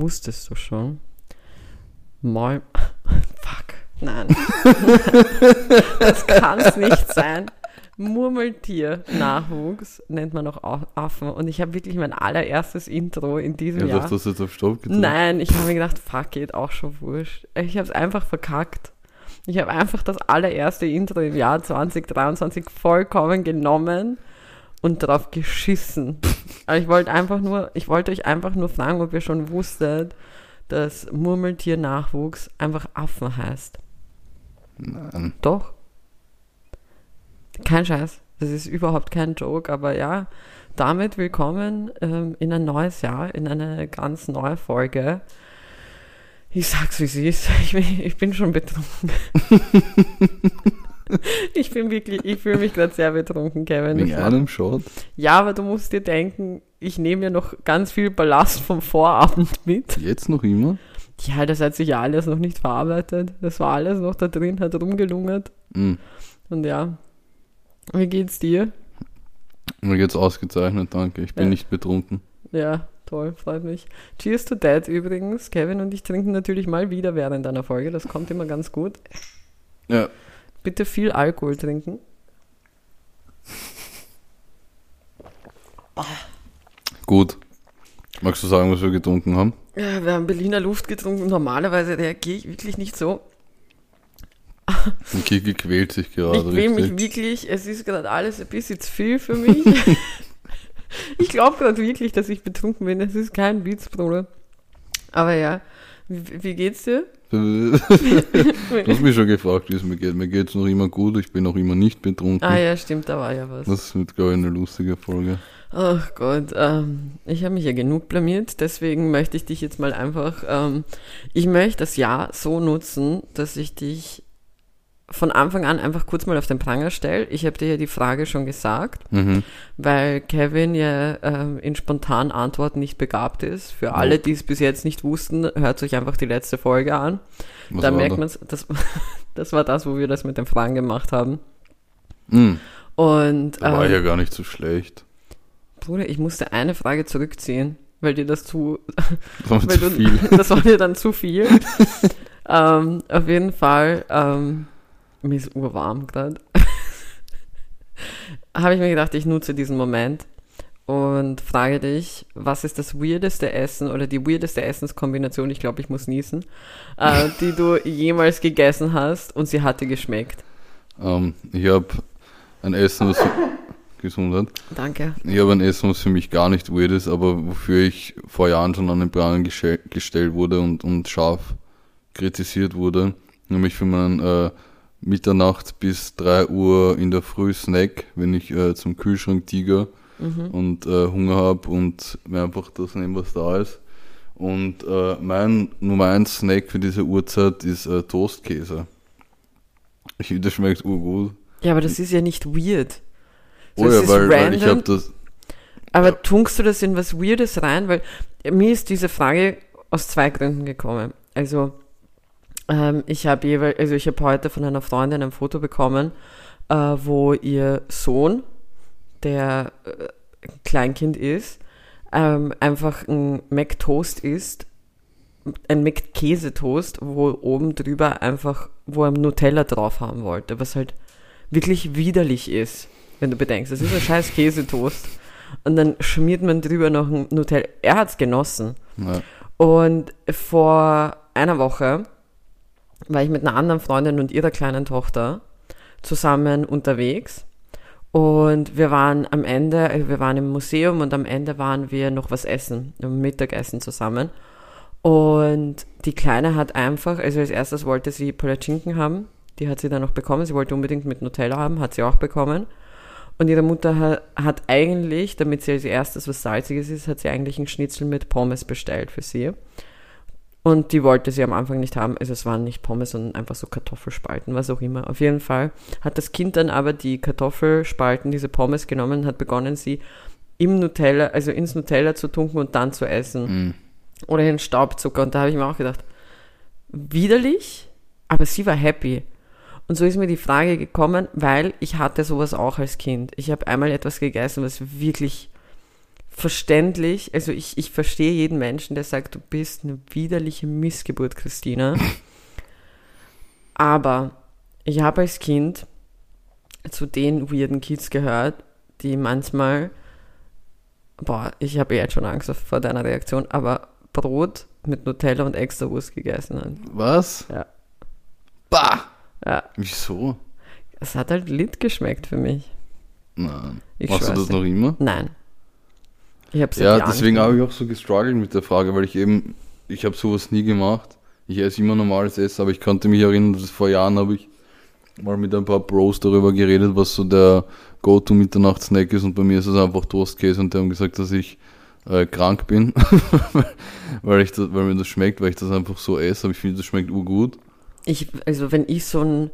wusstest du schon? Mal. Fuck. Nein. das kann es nicht sein. Murmeltier-Nachwuchs nennt man auch Au- Affen. Und ich habe wirklich mein allererstes Intro in diesem Ich Jahr. dachte, das jetzt auf Stopp gedrückt. Nein, ich habe mir gedacht, fuck it, auch schon wurscht. Ich habe es einfach verkackt. Ich habe einfach das allererste Intro im Jahr 2023 vollkommen genommen und drauf geschissen. Aber ich wollte einfach nur, ich wollte euch einfach nur fragen, ob ihr schon wusstet, dass Murmeltier-Nachwuchs einfach Affen heißt. Nein. Doch. Kein Scheiß. Das ist überhaupt kein Joke, aber ja, damit willkommen ähm, in ein neues Jahr, in eine ganz neue Folge. Ich sag's wie es ist. Ich bin, ich bin schon betrunken. ich bin wirklich, ich fühle mich gerade sehr betrunken, Kevin. Mach- einem Shot? Ja, aber du musst dir denken, ich nehme ja noch ganz viel Ballast vom Vorabend mit. Jetzt noch immer? Ja, das hat sich ja alles noch nicht verarbeitet. Das war alles noch da drin, hat rumgelungert. Mhm. Und ja, wie geht's dir? Mir geht's ausgezeichnet, danke. Ich bin Ja. nicht betrunken. Ja, toll, freut mich. Cheers to that übrigens. Kevin und ich trinken natürlich mal wieder während einer Folge. Das kommt immer ganz gut. Ja. Bitte viel Alkohol trinken. Gut. Magst du sagen, was wir getrunken haben? Ja, wir haben Berliner Luft getrunken. Normalerweise reagiere ich wirklich nicht so. Und Kiki quält sich gerade ich will mich wirklich, es ist gerade alles ein bisschen zu viel für mich. ich glaube gerade wirklich, dass ich betrunken bin. Das ist kein Witz, Bruder. Aber ja, wie, wie geht's dir? du hast mich schon gefragt, wie es mir geht. Mir geht's noch immer gut, ich bin noch immer nicht betrunken. Ah ja, stimmt, da war ja was. Das wird, glaube ich, eine lustige Folge. Ach Gott, ähm, ich habe mich ja genug blamiert, deswegen möchte ich dich jetzt mal einfach, ähm, ich möchte das Jahr so nutzen, dass ich dich von Anfang an einfach kurz mal auf den Pranger stelle. Ich habe dir ja die Frage schon gesagt, Mhm. weil Kevin ja ähm, in spontanen Antworten nicht begabt ist. Für alle, die es bis jetzt nicht wussten, hört euch einfach die letzte Folge an. Was da merkt man es, das, das war das, wo wir das mit den Fragen gemacht haben. Mhm. Und Da war ähm, ja gar nicht so schlecht. Bruder, ich musste eine Frage zurückziehen, weil dir das zu, Das war zu du, viel. das war dir dann zu viel. ähm, auf jeden Fall, ähm, mir ist urwarm gerade. Habe ich mir gedacht, ich nutze diesen Moment und frage dich, was ist das weirdeste Essen oder die weirdeste Essenskombination, ich glaube, ich muss niesen, äh, die du jemals gegessen hast und sie hatte geschmeckt. Ähm, ich habe ein Essen, was Gesundheit. Danke. Ich habe ein Essen, was für mich gar nicht weird ist, aber wofür ich vor Jahren schon an den Pranger gestell- gestellt wurde und, und scharf kritisiert wurde. Nämlich für meinen äh, Mitternacht bis 3 Uhr in der Früh Snack, wenn ich äh, zum Kühlschrank tiger und äh, Hunger habe und mir einfach das nehmen, was da ist. Und äh, mein Nummer 1 Snack für diese Uhrzeit ist äh, Toastkäse. Ich finde, das schmeckt urgut. Ja, aber das ist ja nicht weird. So, Oh ja, weil, weil ich habe das, Aber tunkst du das in was Weirdes rein? Weil mir ist diese Frage aus zwei Gründen gekommen. Also ähm, ich habe jeweils, also ich habe heute von einer Freundin ein Foto bekommen, äh, wo ihr Sohn, der äh, ein Kleinkind ist, ähm, einfach ein McToast isst, ein McKäsetoast, wo oben drüber einfach, wo er Nutella drauf haben wollte, was halt wirklich widerlich ist, wenn du bedenkst. Das ist ein scheiß Käsetoast. Und dann schmiert man drüber noch ein Nutella. Er hat's genossen. ja, Und vor einer Woche war ich mit einer anderen Freundin und ihrer kleinen Tochter zusammen unterwegs. Und wir waren am Ende, äh, wir waren im Museum und am Ende waren wir noch was essen, ein Mittagessen zusammen. Und die Kleine hat einfach, also als erstes wollte sie Palatschinken haben, die hat sie dann noch bekommen, sie wollte unbedingt mit Nutella haben, hat sie auch bekommen. Und ihre Mutter hat, hat eigentlich, damit sie als erstes was Salziges ist, hat sie eigentlich einen Schnitzel mit Pommes bestellt für sie. Und die wollte sie am Anfang nicht haben. Also es waren nicht Pommes, sondern einfach so Kartoffelspalten, was auch immer. Auf jeden Fall hat das Kind dann aber die Kartoffelspalten, diese Pommes genommen und hat begonnen, sie im Nutella, also ins Nutella zu tunken und dann zu essen. mm, Oder in Staubzucker. Und da habe ich mir auch gedacht, widerlich, aber sie war happy. Und so ist mir die Frage gekommen, weil ich hatte sowas auch als Kind. Ich habe einmal etwas gegessen, was wirklich verständlich, also ich, ich verstehe jeden Menschen, der sagt, du bist eine widerliche Missgeburt, Christina. Aber ich habe als Kind zu den weirden Kids gehört, die manchmal, boah, ich habe jetzt schon Angst vor deiner Reaktion, aber Brot mit Nutella und extra Wurst gegessen haben. Was? Ja. Bah! Ja, Wieso? es hat halt lit geschmeckt für mich. Nein. Ich Machst du das dir. noch immer? Nein. Ich habe Ja, deswegen habe ich auch so gestruggelt mit der Frage, weil ich eben, ich habe sowas nie gemacht. Ich esse immer normales Essen, aber ich konnte mich erinnern, dass vor Jahren habe ich mal mit ein paar Bros darüber geredet, was so der Go-To-Mitternachts-Snack ist und bei mir ist es einfach Toastkäse und die haben gesagt, dass ich äh, krank bin, weil, ich das, weil mir das schmeckt, weil ich das einfach so esse, aber ich finde, das schmeckt urgut. Ich, also wenn ich so ein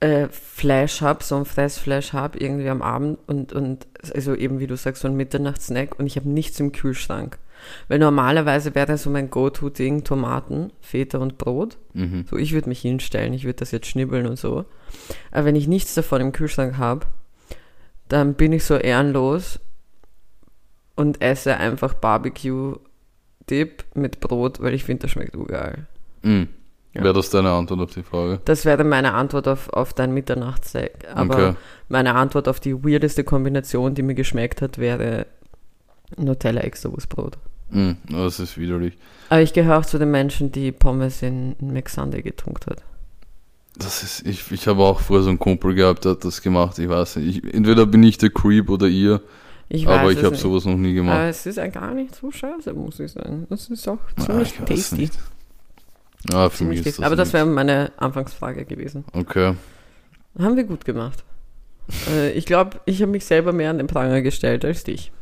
äh, Flash habe, so ein Fressflash habe, irgendwie am Abend und, und also eben wie du sagst, so ein Mitternachtssnack und ich habe nichts im Kühlschrank. Weil normalerweise wäre so mein Go-To-Ding Tomaten, Feta und Brot. Mhm. So, ich würde mich hinstellen, ich würde das jetzt schnibbeln und so. Aber wenn ich nichts davon im Kühlschrank habe, dann bin ich so ehrenlos und esse einfach Barbecue-Dip mit Brot, weil ich finde, das schmeckt urgeil. Mhm. Ja. Wäre das deine Antwort auf die Frage? Das wäre meine Antwort auf, auf dein Mitternachtssnack. Aber Okay. meine Antwort auf die weirdeste Kombination, die mir geschmeckt hat, wäre Nutella extra Wurstbrot. Mhm. Das ist widerlich. Aber ich gehöre auch zu den Menschen, die Pommes in, McSunday getunkt hat. Das ist, ich, ich habe auch vorher so einen Kumpel gehabt, der hat das gemacht, ich weiß nicht. Ich, entweder bin ich der Creep oder ihr, Ich aber weiß ich es habe sowas noch nie gemacht. Aber es ist ja gar nicht so scheiße, muss ich sagen. Das ist auch Ah, ziemlich ich weiß tasty. nicht. Ja, für Ziemlich mich ist das Aber das wäre meine Anfangsfrage gewesen. Okay. Haben wir gut gemacht. äh, ich glaube, ich habe mich selber mehr an den Pranger gestellt als dich.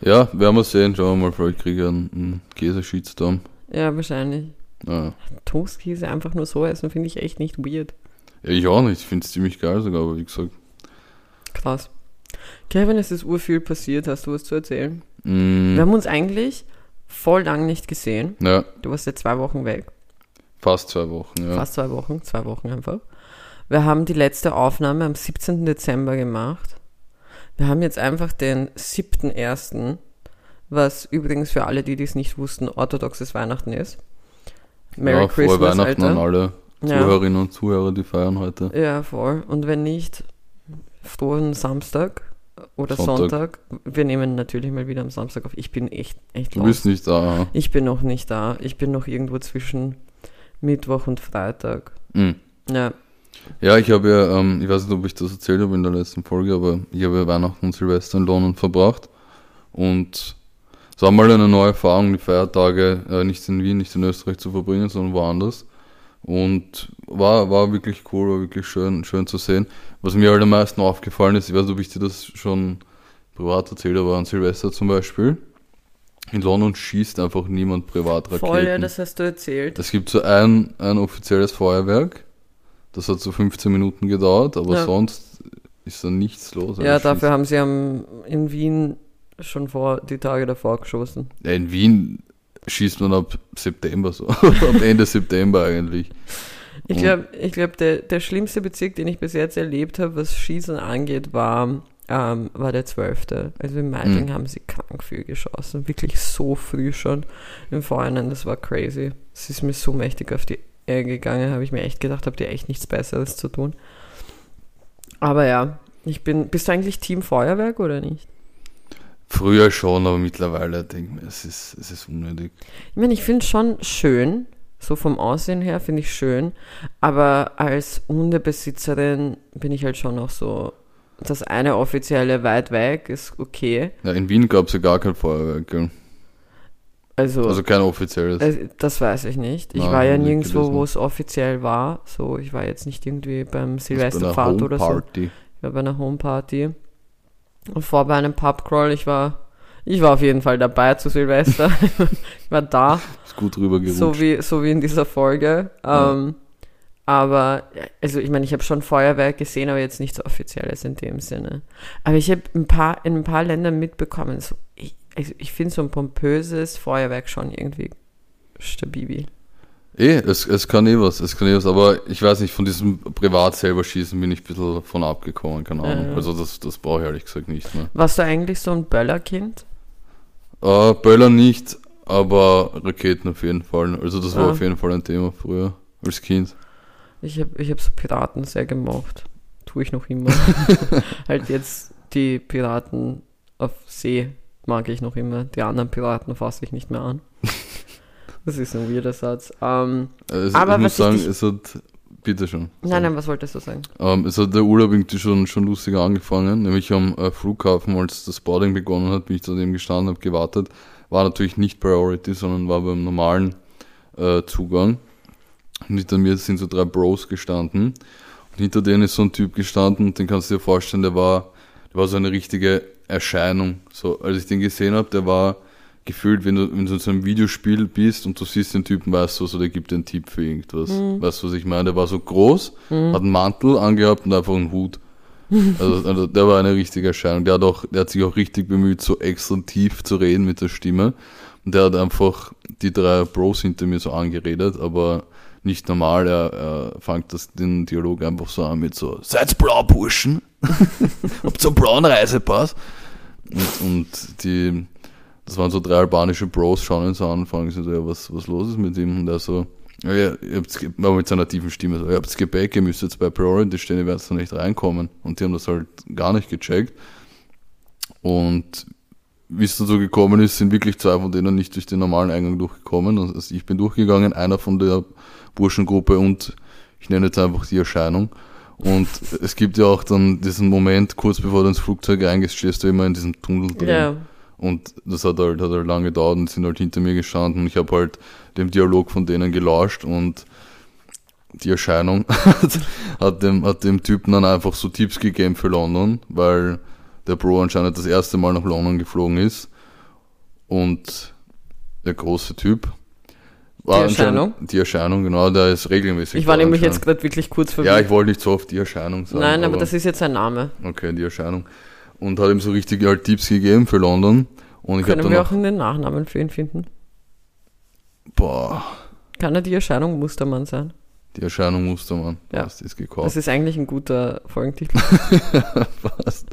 Ja, werden wir sehen. Schauen wir mal, vielleicht kriege ich einen, einen Käse-Shitstorm. Ja, wahrscheinlich. Ja. Toastkäse einfach nur so essen, finde ich echt nicht weird. ja, ich auch nicht. Ich finde es ziemlich geil sogar, aber wie gesagt. Krass. Kevin, es ist urviel passiert. Hast du was zu erzählen? Mm, Wir haben uns eigentlich voll lang nicht gesehen. ja, Du warst ja zwei Wochen weg. Fast zwei Wochen, ja. Fast zwei Wochen. Zwei Wochen einfach. Wir haben die letzte Aufnahme am 17. Dezember gemacht. Wir haben jetzt einfach den 7.1., was übrigens für alle, die dies nicht wussten, orthodoxes Weihnachten ist. Merry ja, frohe Christmas, Weihnachten Alter. an alle Ja. Zuhörerinnen und Zuhörer, die feiern heute. Ja, voll. Und wenn nicht, frohen Samstag oder Sonntag. Sonntag. Wir nehmen natürlich mal wieder am Samstag auf. Ich bin echt, echt Du bist nicht da. Ich bin noch nicht da. Ich bin noch irgendwo zwischen Mittwoch und Freitag. Mm. Ja, Ja, ich habe ja, ähm, ich weiß nicht, ob ich das erzählt habe in der letzten Folge, aber ich habe ja Weihnachten und Silvester in London verbracht. Und es war mal eine neue Erfahrung, die Feiertage äh, nicht in Wien, nicht in Österreich zu verbringen, sondern woanders. Und war, war wirklich cool, war wirklich schön, schön zu sehen. Was mir halt am meisten aufgefallen ist, ich weiß nicht, ob ich dir das schon privat erzählt habe, an Silvester zum Beispiel. In London schießt einfach niemand privat Raketen. voll, ja, das hast du erzählt. Es gibt so ein, ein offizielles Feuerwerk. Das hat so 15 Minuten gedauert, aber Ja. sonst ist da nichts los. ja, dafür haben sie am, in Wien schon vor die Tage davor geschossen. schießt- Ja, in Wien schießt man ab September so. ab Ende September eigentlich. Ich glaube, ich glaub, der, der schlimmste Bezirk, den ich bis jetzt erlebt habe, was Schießen angeht, war, ähm, war der 12. Also in Meidling Mhm. haben sie krank viel geschossen. Wirklich so früh schon im Vorhinein. Das war crazy. Es ist mir so mächtig auf die Eier gegangen, habe ich mir echt gedacht, habt ihr echt nichts Besseres zu tun. Aber ja, ich bin. Bist du eigentlich Team Feuerwerk oder nicht? Früher schon, aber mittlerweile denke ich mir, es ist, es ist unnötig. Ich meine, ich finde es schon schön, so vom Aussehen her finde ich schön, aber als Hundebesitzerin bin ich halt schon noch so, das eine offizielle weit weg ist okay. Ja, in Wien gab es ja gar kein Feuerwerk, gell? Also, Also kein offizielles. äh, das weiß ich nicht. Ich Nein, war ja nirgendwo, wo es offiziell war. So, ich war jetzt nicht irgendwie beim Silvesterfahrt oder so. Ich war bei einer Homeparty. Und vor bei einem Pubcrawl, ich war, ich war auf jeden Fall dabei zu Silvester. ich war da. Ist gut rübergerutscht. So wie, so wie in dieser Folge. Ja. Ähm, aber, also ich meine, ich habe schon Feuerwerk gesehen, aber jetzt nichts Offizielles in dem Sinne. Aber ich habe ein paar, in ein paar Ländern mitbekommen, so, ich, also ich finde so ein pompöses Feuerwerk schon irgendwie stabil. Eh, es, es kann eh was, es kann eh was, aber ich weiß nicht, von diesem privat selber schießen bin ich ein bisschen von abgekommen, keine Ahnung. Ja. Also das, das brauche ich ehrlich gesagt nicht mehr. Warst du eigentlich so ein Böllerkind? Äh, Böller nicht, aber Raketen auf jeden Fall. Also das war Ah. auf jeden Fall ein Thema früher, als Kind. Ich habe ich hab so Piraten sehr gemocht. Tue ich noch immer. halt jetzt die Piraten auf See mag ich noch immer. Die anderen Piraten fasse ich nicht mehr an. Das ist ein weirder Satz. Ähm, Also Aber ich muss was ich sagen, dich- es hat, bitte schon. nein, nein, was wolltest du sagen? Ähm, es hat der Urlaub irgendwie schon, schon lustiger angefangen, nämlich am äh, Flughafen, als das Boarding begonnen hat, bin ich dort eben gestanden, habe gewartet, war natürlich nicht Priority, sondern war beim normalen äh, Zugang. Und hinter mir sind so drei Bros gestanden. Und hinter denen ist so ein Typ gestanden, und den kannst du dir vorstellen, der war, der war so eine richtige Erscheinung. So, als ich den gesehen habe, der war gefühlt, wenn du, wenn du in so einem Videospiel bist und du siehst den Typen, weißt du, so, der gibt dir einen Tipp für irgendwas. Weißt du, was ich meine? Der war so groß, hat einen Mantel angehabt und einfach einen Hut. Also, also der war eine richtige Erscheinung. Der hat, auch, der hat sich auch richtig bemüht, so extra tief zu reden mit der Stimme. Und der hat einfach die drei Bros hinter mir so angeredet, aber nicht normal. Er, er fängt das, den Dialog einfach so an mit so, seid's blau, Burschen? Habt ihr einen blauen Reisepass? Und, und die, das waren so drei albanische Bros, schauen ihn so an fragen sich so, ja, was, was los ist mit ihm? Und er so, ja, ihr habt's, aber mit seiner tiefen Stimme so, ihr habt's Gepäck, ihr müsst jetzt bei Priority stehen, ihr werdet da nicht reinkommen. Und die haben das halt gar nicht gecheckt. Und wie es dazu gekommen ist, sind wirklich zwei von denen nicht durch den normalen Eingang durchgekommen. Also ich bin durchgegangen, einer von der Burschengruppe und ich nenne jetzt einfach die Erscheinung. Und es gibt ja auch dann diesen Moment, kurz bevor du ins Flugzeug reingehst, stehst du immer in diesem Tunnel drin. Ja. Und das hat halt, hat halt lange gedauert und sind halt hinter mir gestanden. Und ich habe halt dem Dialog von denen gelauscht und die Erscheinung hat, hat, dem, hat dem Typen dann einfach so Tipps gegeben für London, weil der Bro anscheinend das erste Mal nach London geflogen ist. Und der große Typ war Die Erscheinung? Die Erscheinung, genau, der ist regelmäßig. Ich war da nämlich jetzt gerade wirklich kurz Ja, verwirrt. ich wollte nicht so oft die Erscheinung sagen. Nein, aber das ist jetzt ein Name. Okay, die Erscheinung. Und hat ihm so richtig halt Tipps gegeben für London. Und ich Können wir auch, auch einen Nachnamen für ihn finden? boah, Kann er die Erscheinung Mustermann sein? die Erscheinung Mustermann. Ja. Passt, ist gekauft. Das ist eigentlich ein guter Folgentitel. Passt.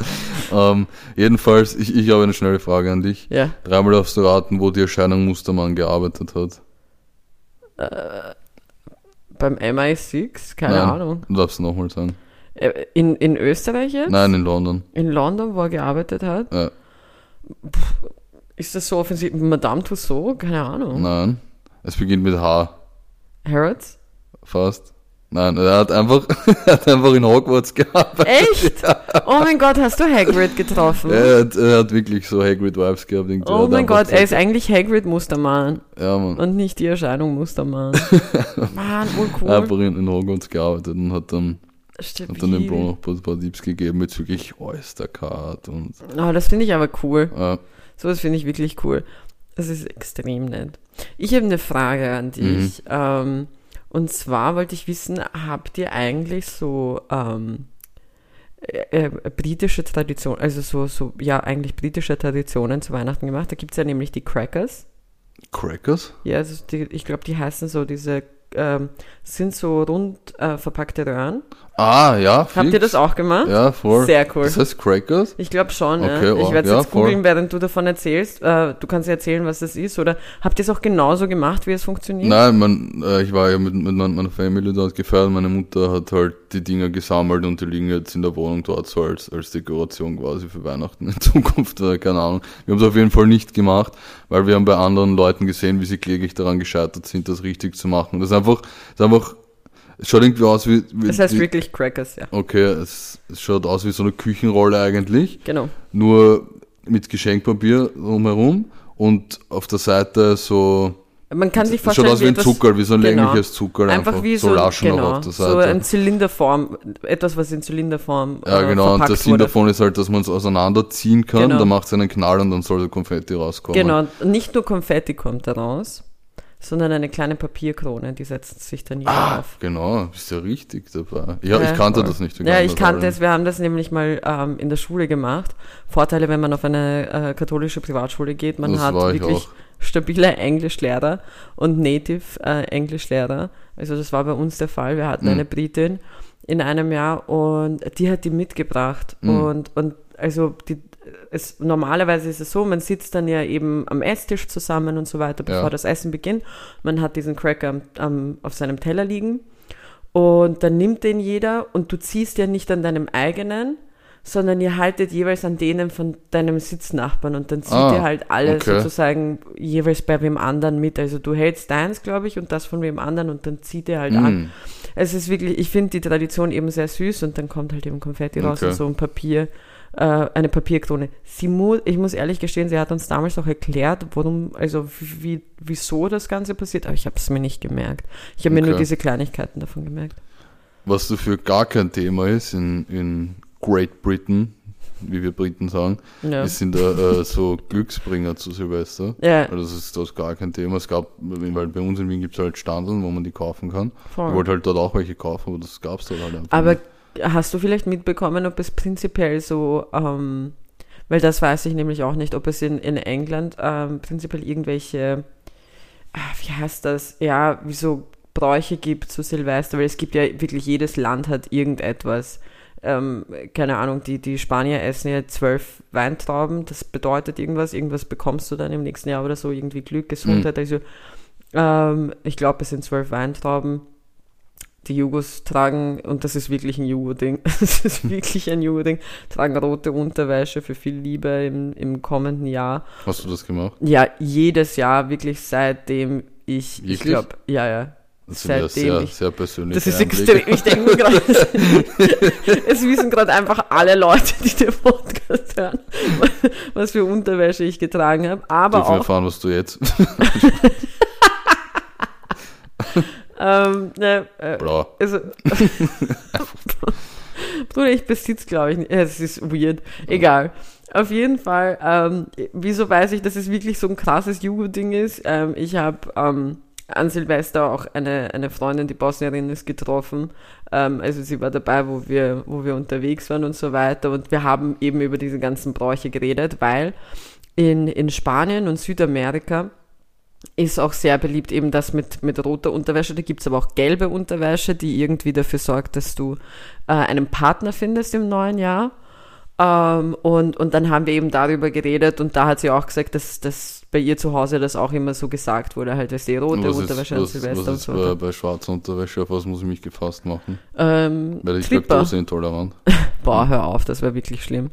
ähm, jedenfalls, ich, ich habe eine schnelle Frage an dich. ja. Dreimal darfst du raten, wo die Erscheinung Mustermann gearbeitet hat. Beim MI6? Keine Nein, Ahnung. Du darfst nochmal sagen. Äh, In, in Österreich jetzt? Nein, in London. In London, wo er gearbeitet hat? Ja. Ist das so offensiv? Madame Tussauds? Keine Ahnung. Nein. Es beginnt mit H. Harrods? Fast. Nein, er hat einfach, er hat einfach in Hogwarts gearbeitet. Echt? Oh mein Gott, hast du Hagrid getroffen? Er hat, er hat wirklich so Hagrid-Vibes gehabt. irgendwie. Er Oh hat mein Gott, er gesagt- ist eigentlich Hagrid Mustermann Ja, Mann. und nicht die Erscheinung Mustermann. Mann, urcool. Einfach in, in Hogwarts gearbeitet und hat dann, Stabil. hat dann dem Bro noch ein paar, Tipps gegeben bezüglich Oystercard und Oh, das finde ich aber cool. äh, Sowas finde ich wirklich cool. Das ist extrem nett. Ich habe eine Frage an dich. Ähm, und zwar wollte ich wissen, habt ihr eigentlich so ähm, äh, äh, britische Tradition, also so, so, ja, eigentlich britische Traditionen zu Weihnachten gemacht? Da gibt es ja nämlich die Crackers. Crackers? Ja, also die, ich glaube, die heißen so diese, ähm, sind so rund äh, verpackte Röhren. Ah, ja, fix. Habt ihr das auch gemacht? Ja, voll. Sehr cool. Das heißt Crackers? Ich glaube schon. Okay, ja. Ich werde es ja, jetzt voll. googeln, während du davon erzählst. Äh, du kannst ja erzählen, was das ist. Oder habt ihr es auch genauso gemacht, wie es funktioniert? Nein, man, äh, ich war ja mit, mit mein- meiner Familie dort gefeiert. Meine Mutter hat halt die Dinger gesammelt und die liegen jetzt in der Wohnung dort so als, als Dekoration quasi für Weihnachten in Zukunft. Äh, keine Ahnung. Wir haben es auf jeden Fall nicht gemacht, weil wir haben bei anderen Leuten gesehen, wie sie kläglich daran gescheitert sind, das richtig zu machen. Das ist einfach, das ist einfach, es schaut irgendwie aus wie, wie Das heißt wie, wirklich Crackers, ja. okay, es, es schaut aus wie so eine Küchenrolle eigentlich. Genau. nur mit Geschenkpapier drumherum und auf der Seite so. Man kann sich es schaut vorstellen, aus wie ein Zuckerl, wie so ein genau. längliches Zuckerl. Einfach, wie so, Laschen genau, auf der so Seite. ein Zylinderform, etwas, was in Zylinderform ja, äh, genau. Und der Sinn davon ist halt, dass man es auseinanderziehen kann. Genau. Dann macht es einen Knall und dann soll der Konfetti rauskommen. Genau, nicht nur Konfetti kommt da raus, sondern eine kleine Papierkrone, die setzt sich dann hier Ah, auf. genau. Bist ja richtig dabei. Ja, Ja, ich kannte voll. das nicht. Ja, ich kannte es. Wir haben das nämlich mal ähm, in der Schule gemacht. Vorteile, wenn man auf eine äh, katholische Privatschule geht, man Das hat wirklich auch. stabile Englischlehrer und Native äh, Englischlehrer. Also das war bei uns der Fall. Wir hatten Mhm. eine Britin in einem Jahr und die hat die mitgebracht Mhm. und und also die es, normalerweise ist es so, man sitzt dann ja eben am Esstisch zusammen und so weiter, bevor Ja. das Essen beginnt. Man hat diesen Cracker am, am, auf seinem Teller liegen und dann nimmt den jeder und du ziehst ja nicht an deinem eigenen, sondern ihr haltet jeweils an denen von deinem Sitznachbarn und dann zieht Ah, ihr halt alle okay. sozusagen jeweils bei wem anderen mit. Also du hältst deins, glaube ich, und das von wem anderen und dann zieht ihr halt an. Mm. Es ist wirklich, ich finde die Tradition eben sehr süß und dann kommt halt eben Konfetti raus Okay. und so ein Papier, äh, eine Papierkrone. Sie mu ich muss ehrlich gestehen, sie hat uns damals auch erklärt, warum, also wie, wieso das Ganze passiert, aber ich habe es mir nicht gemerkt. Ich habe mir nur Okay. diese Kleinigkeiten davon gemerkt. Was dafür gar kein Thema ist in, in Great Britain, wie wir Briten sagen, Ja. ist sind da äh, so Glücksbringer zu Silvester. Ja, Also das ist das gar kein Thema. Es gab, weil bei uns in Wien gibt es halt Standeln, wo man die kaufen kann. Ich voll. wollte halt dort auch welche kaufen, aber das gab es dort halt einfach. Aber nicht. Hast du vielleicht mitbekommen, ob es prinzipiell so, ähm, weil das weiß ich nämlich auch nicht, ob es in, in England ähm, prinzipiell irgendwelche, ah, wie heißt das, ja, wie so Bräuche gibt zu Silvester, weil es gibt ja wirklich, jedes Land hat irgendetwas. Ähm, keine Ahnung, die, die Spanier essen ja zwölf Weintrauben, das bedeutet irgendwas, irgendwas bekommst du dann im nächsten Jahr oder so, irgendwie Glück, Gesundheit, also ähm, ich glaube, es sind zwölf Weintrauben die Jugos tragen, und das ist wirklich ein Jugo-Ding, das ist wirklich ein Jugo-Ding, tragen rote Unterwäsche für viel Liebe im, im kommenden Jahr. Hast du das gemacht? Ja, jedes Jahr, wirklich seitdem ich, ich Wirklich? glaube, ja, ja. Das Seitdem sehr, ich- sehr persönliche Das ist extrem, ich denke mir gerade, es wissen gerade einfach alle Leute, die den Podcast hören, was für Unterwäsche ich getragen habe, aber Dürfen auch, erfahren, was du jetzt? ähm, ne, äh, Bra. Also, Bruder, ich besitze, glaube ich, nicht. Es ist weird. Egal. Auf jeden Fall, ähm, wieso weiß ich, dass es wirklich so ein krasses Jugo-Ding ist? Ähm, ich habe ähm, an Silvester auch eine, eine Freundin, die Bosnierin ist, getroffen. Ähm, also sie war dabei, wo wir, wo wir unterwegs waren und so weiter. Und wir haben eben über diese ganzen Bräuche geredet, weil in, in Spanien und Südamerika ist auch sehr beliebt eben das mit, mit roter Unterwäsche. Da gibt's aber auch gelbe Unterwäsche, die irgendwie dafür sorgt, dass du äh, einen Partner findest im neuen Jahr. Ähm, und, und dann haben wir eben darüber geredet und da hat sie auch gesagt, dass, dass bei ihr zu Hause das auch immer so gesagt wurde, halt, dass die rote was ist, Unterwäsche an was, Silvester was und ist so bei, bei schwarzer Unterwäsche? Auf was muss ich mich gefasst machen? Ähm, Weil ich Tripper. laktoseintolerant. Boah, hör auf, das wäre wirklich schlimm.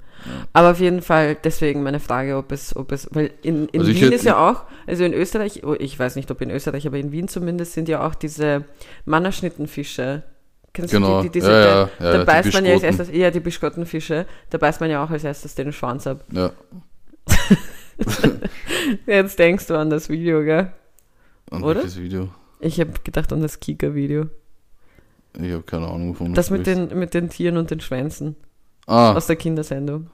Aber auf jeden Fall, deswegen meine Frage, ob es, ob es, weil in, in Also Wien hätte- ist ja auch, also in Österreich, oh, ich weiß nicht, ob in Österreich, aber in Wien zumindest sind ja auch diese Mannerschnittenfische. Kennst Genau. du die, die, diese, Ja, ja, da, ja, da beißt man ja als erstes, ja, die Bischkottenfische, da beißt man ja auch als erstes den Schwanz ab. Ja. Jetzt denkst du an das Video, gell? Und Oder? welches Video? Ich habe gedacht an das Kika-Video. Ich habe keine Ahnung wovon Das mit den, mit den Tieren und den Schwänzen Ah, aus der Kindersendung.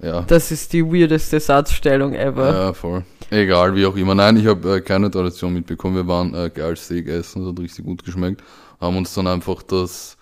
ja. Das ist die weirdeste Satzstellung ever. Ja, voll. Egal, wie auch immer. Nein, ich habe äh, keine Tradition mitbekommen. Wir waren äh, geil Steak essen, das hat richtig gut geschmeckt. Haben uns dann einfach das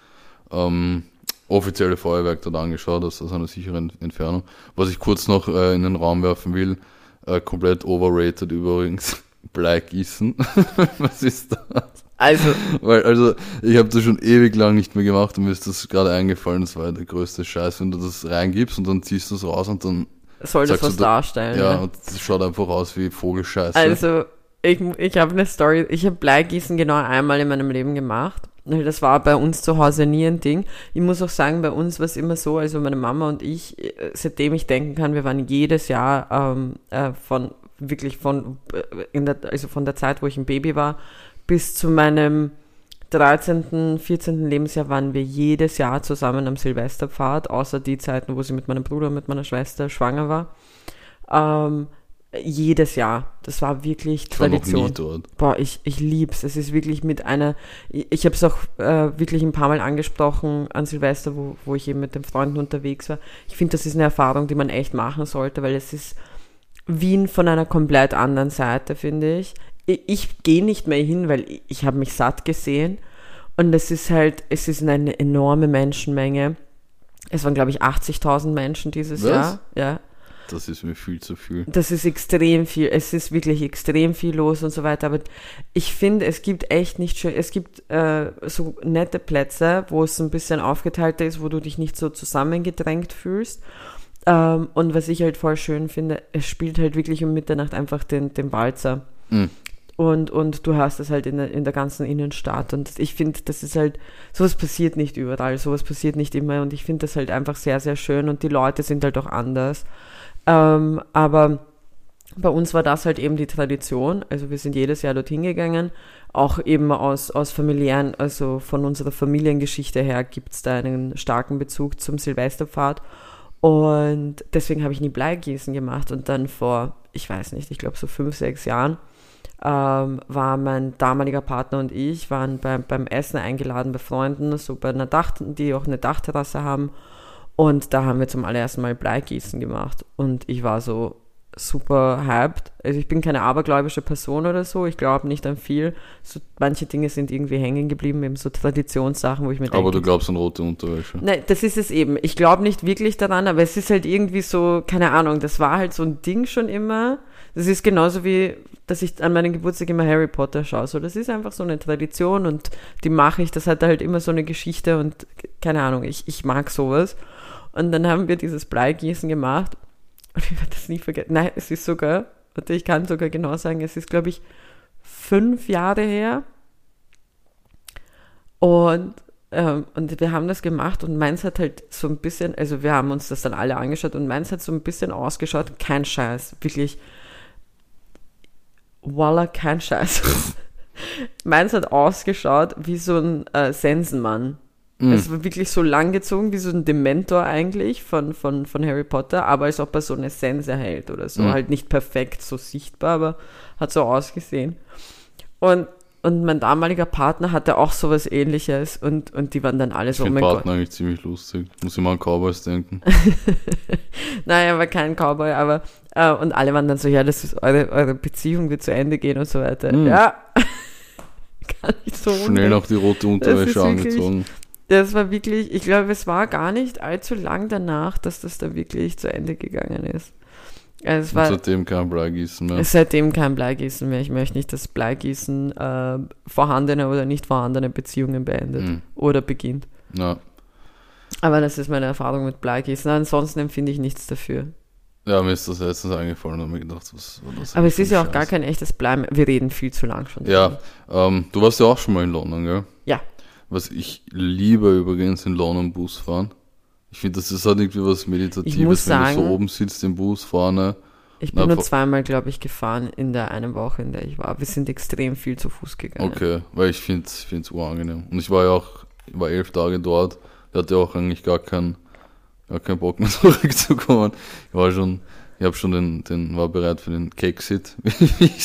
ähm, offizielle Feuerwerk dort angeschaut, das aus einer sicheren Entfernung. Was ich kurz noch äh, in den Raum werfen will, äh, komplett overrated übrigens, Bleigießen. Was ist das? Also, Weil, also, ich habe das schon ewig lang nicht mehr gemacht und mir ist das gerade eingefallen, das war der größte Scheiß, wenn du das reingibst und dann ziehst du es raus und dann, soll das du was da- darstellen? ja, ne? und das schaut einfach aus wie Vogelscheiße. Also, ich, ich habe eine Story. Ich habe Bleigießen genau einmal in meinem Leben gemacht. Weil Das war bei uns zu Hause nie ein Ding. Ich muss auch sagen, bei uns war es immer so, also meine Mama und ich, äh, seitdem ich denken kann, wir waren jedes Jahr ähm, äh, von, wirklich von, äh, der, also von der Zeit, wo ich ein Baby war, bis zu meinem 13., 14. Lebensjahr waren wir jedes Jahr zusammen am Silvesterpfad, außer die Zeiten, wo sie mit meinem Bruder und mit meiner Schwester schwanger war. Ähm, jedes Jahr. Das war wirklich ich war noch Tradition. nie dort. Boah, ich, ich lieb's. Es ist wirklich mit einer, ich, ich habe es auch äh, wirklich ein paar Mal angesprochen an Silvester, wo, wo ich eben mit den Freunden unterwegs war. Ich finde, das ist eine Erfahrung, die man echt machen sollte, weil es ist Wien von einer komplett anderen Seite, finde ich. Ich, ich gehe nicht mehr hin, weil ich, ich habe mich satt gesehen und es ist halt, es ist eine enorme Menschenmenge. Es waren, glaube ich, 80.000 Menschen dieses Was? Jahr. Ja. Das ist mir viel zu viel. Das ist extrem viel, es ist wirklich extrem viel los und so weiter, aber ich finde, es gibt echt nicht schön, es gibt äh, so nette Plätze, wo es ein bisschen aufgeteilter ist, wo du dich nicht so zusammengedrängt fühlst, Ähm, und was ich halt voll schön finde, es spielt halt wirklich um Mitternacht einfach den, den Walzer. Mhm. Und, und du hast es halt in der, in der ganzen Innenstadt. Und ich finde, das ist halt, sowas passiert nicht überall, sowas passiert nicht immer. Und ich finde das halt einfach sehr, sehr schön. Und die Leute sind halt auch anders. Ähm, aber bei uns war das halt eben die Tradition. Also wir sind jedes Jahr dorthin gegangen. Auch eben aus, aus familiären, also von unserer Familiengeschichte her gibt es da einen starken Bezug zum Silvesterpfad. Und deswegen habe ich nie Bleigießen gemacht. Und dann vor, ich weiß nicht, ich glaube so fünf, sechs Jahren, ähm, war mein damaliger Partner und ich, waren beim, beim Essen eingeladen bei Freunden, so bei einer Dach, die auch eine Dachterrasse haben. Und da haben wir zum allerersten Mal Bleigießen gemacht. Und ich war so super hyped. Also ich bin keine abergläubische Person oder so. Ich glaube nicht an viel. So, manche Dinge sind irgendwie hängen geblieben, eben so Traditionssachen, wo ich mir denke. Aber du glaubst an rote Unterwäsche. Nein, das ist es eben. Ich glaube nicht wirklich daran, aber es ist halt irgendwie so, keine Ahnung, das war halt so ein Ding schon immer. Das ist genauso wie, dass ich an meinen Geburtstag immer Harry Potter schaue. So, das ist einfach so eine Tradition und die mache ich. Das hat halt immer so eine Geschichte und keine Ahnung, ich, ich mag sowas. Und dann haben wir dieses Bleigießen gemacht und ich werde das nie vergessen. Nein, es ist sogar, warte, ich kann sogar genau sagen, es ist, glaube ich, fünf Jahre her. Und, ähm, und wir haben das gemacht und meins hat halt so ein bisschen, also wir haben uns das dann alle angeschaut und meins hat so ein bisschen ausgeschaut, kein Scheiß, wirklich, voila, kein Scheiß. meins hat ausgeschaut wie so ein äh, Sensenmann. Mhm. Es war wirklich so langgezogen wie so ein Dementor eigentlich von, von, von Harry Potter, aber als ob er so eine Sense hält oder so. Mhm. Halt nicht perfekt so sichtbar, aber hat so ausgesehen. Und, und mein damaliger Partner hatte auch sowas ähnliches und, und die waren dann alle Ich so, oh mein Partner eigentlich ziemlich lustig. Muss ich mal an Cowboys denken. Nein, er war kein Cowboy, aber äh, und alle waren dann so, ja, das ist eure, eure Beziehung wird zu Ende gehen und so weiter. Mhm. Ja. Kann ich so Schnell undenken. noch die rote Unterwäsche angezogen. Das war wirklich, ich glaube, es war gar nicht allzu lang danach, dass das da wirklich zu Ende gegangen ist. Also war seitdem kein Bleigießen mehr. seitdem kein Bleigießen mehr. Ich möchte nicht, dass Bleigießen äh, vorhandene oder nicht vorhandene Beziehungen beendet Mhm. oder beginnt. Ja. Aber das ist meine Erfahrung mit Bleigießen. Ansonsten empfinde ich nichts dafür. ja, mir ist das letztens eingefallen und hab mir gedacht, was war das? Aber es ist ja auch gar kein echtes Bleiben. Wir reden viel zu lang schon. Ja, ähm, du warst ja auch schon mal in London, gell? Ja. Was ich liebe übrigens in London Bus fahren. Ich finde, das ist halt irgendwie was Meditatives, Ich muss wenn du sagen- so oben sitzt im Bus vorne. Ich bin nur zweimal, glaube ich, gefahren in der einen Woche, in der ich war. Wir sind extrem viel zu Fuß gegangen. Okay, weil ich finde es find's urangenehm. Und ich war ja auch, ich war elf Tage dort. Ich hatte auch eigentlich gar keinen gar keinen Bock mehr zurückzukommen. Ich war schon, ich habe schon den, den, war bereit für den Cake-Sit.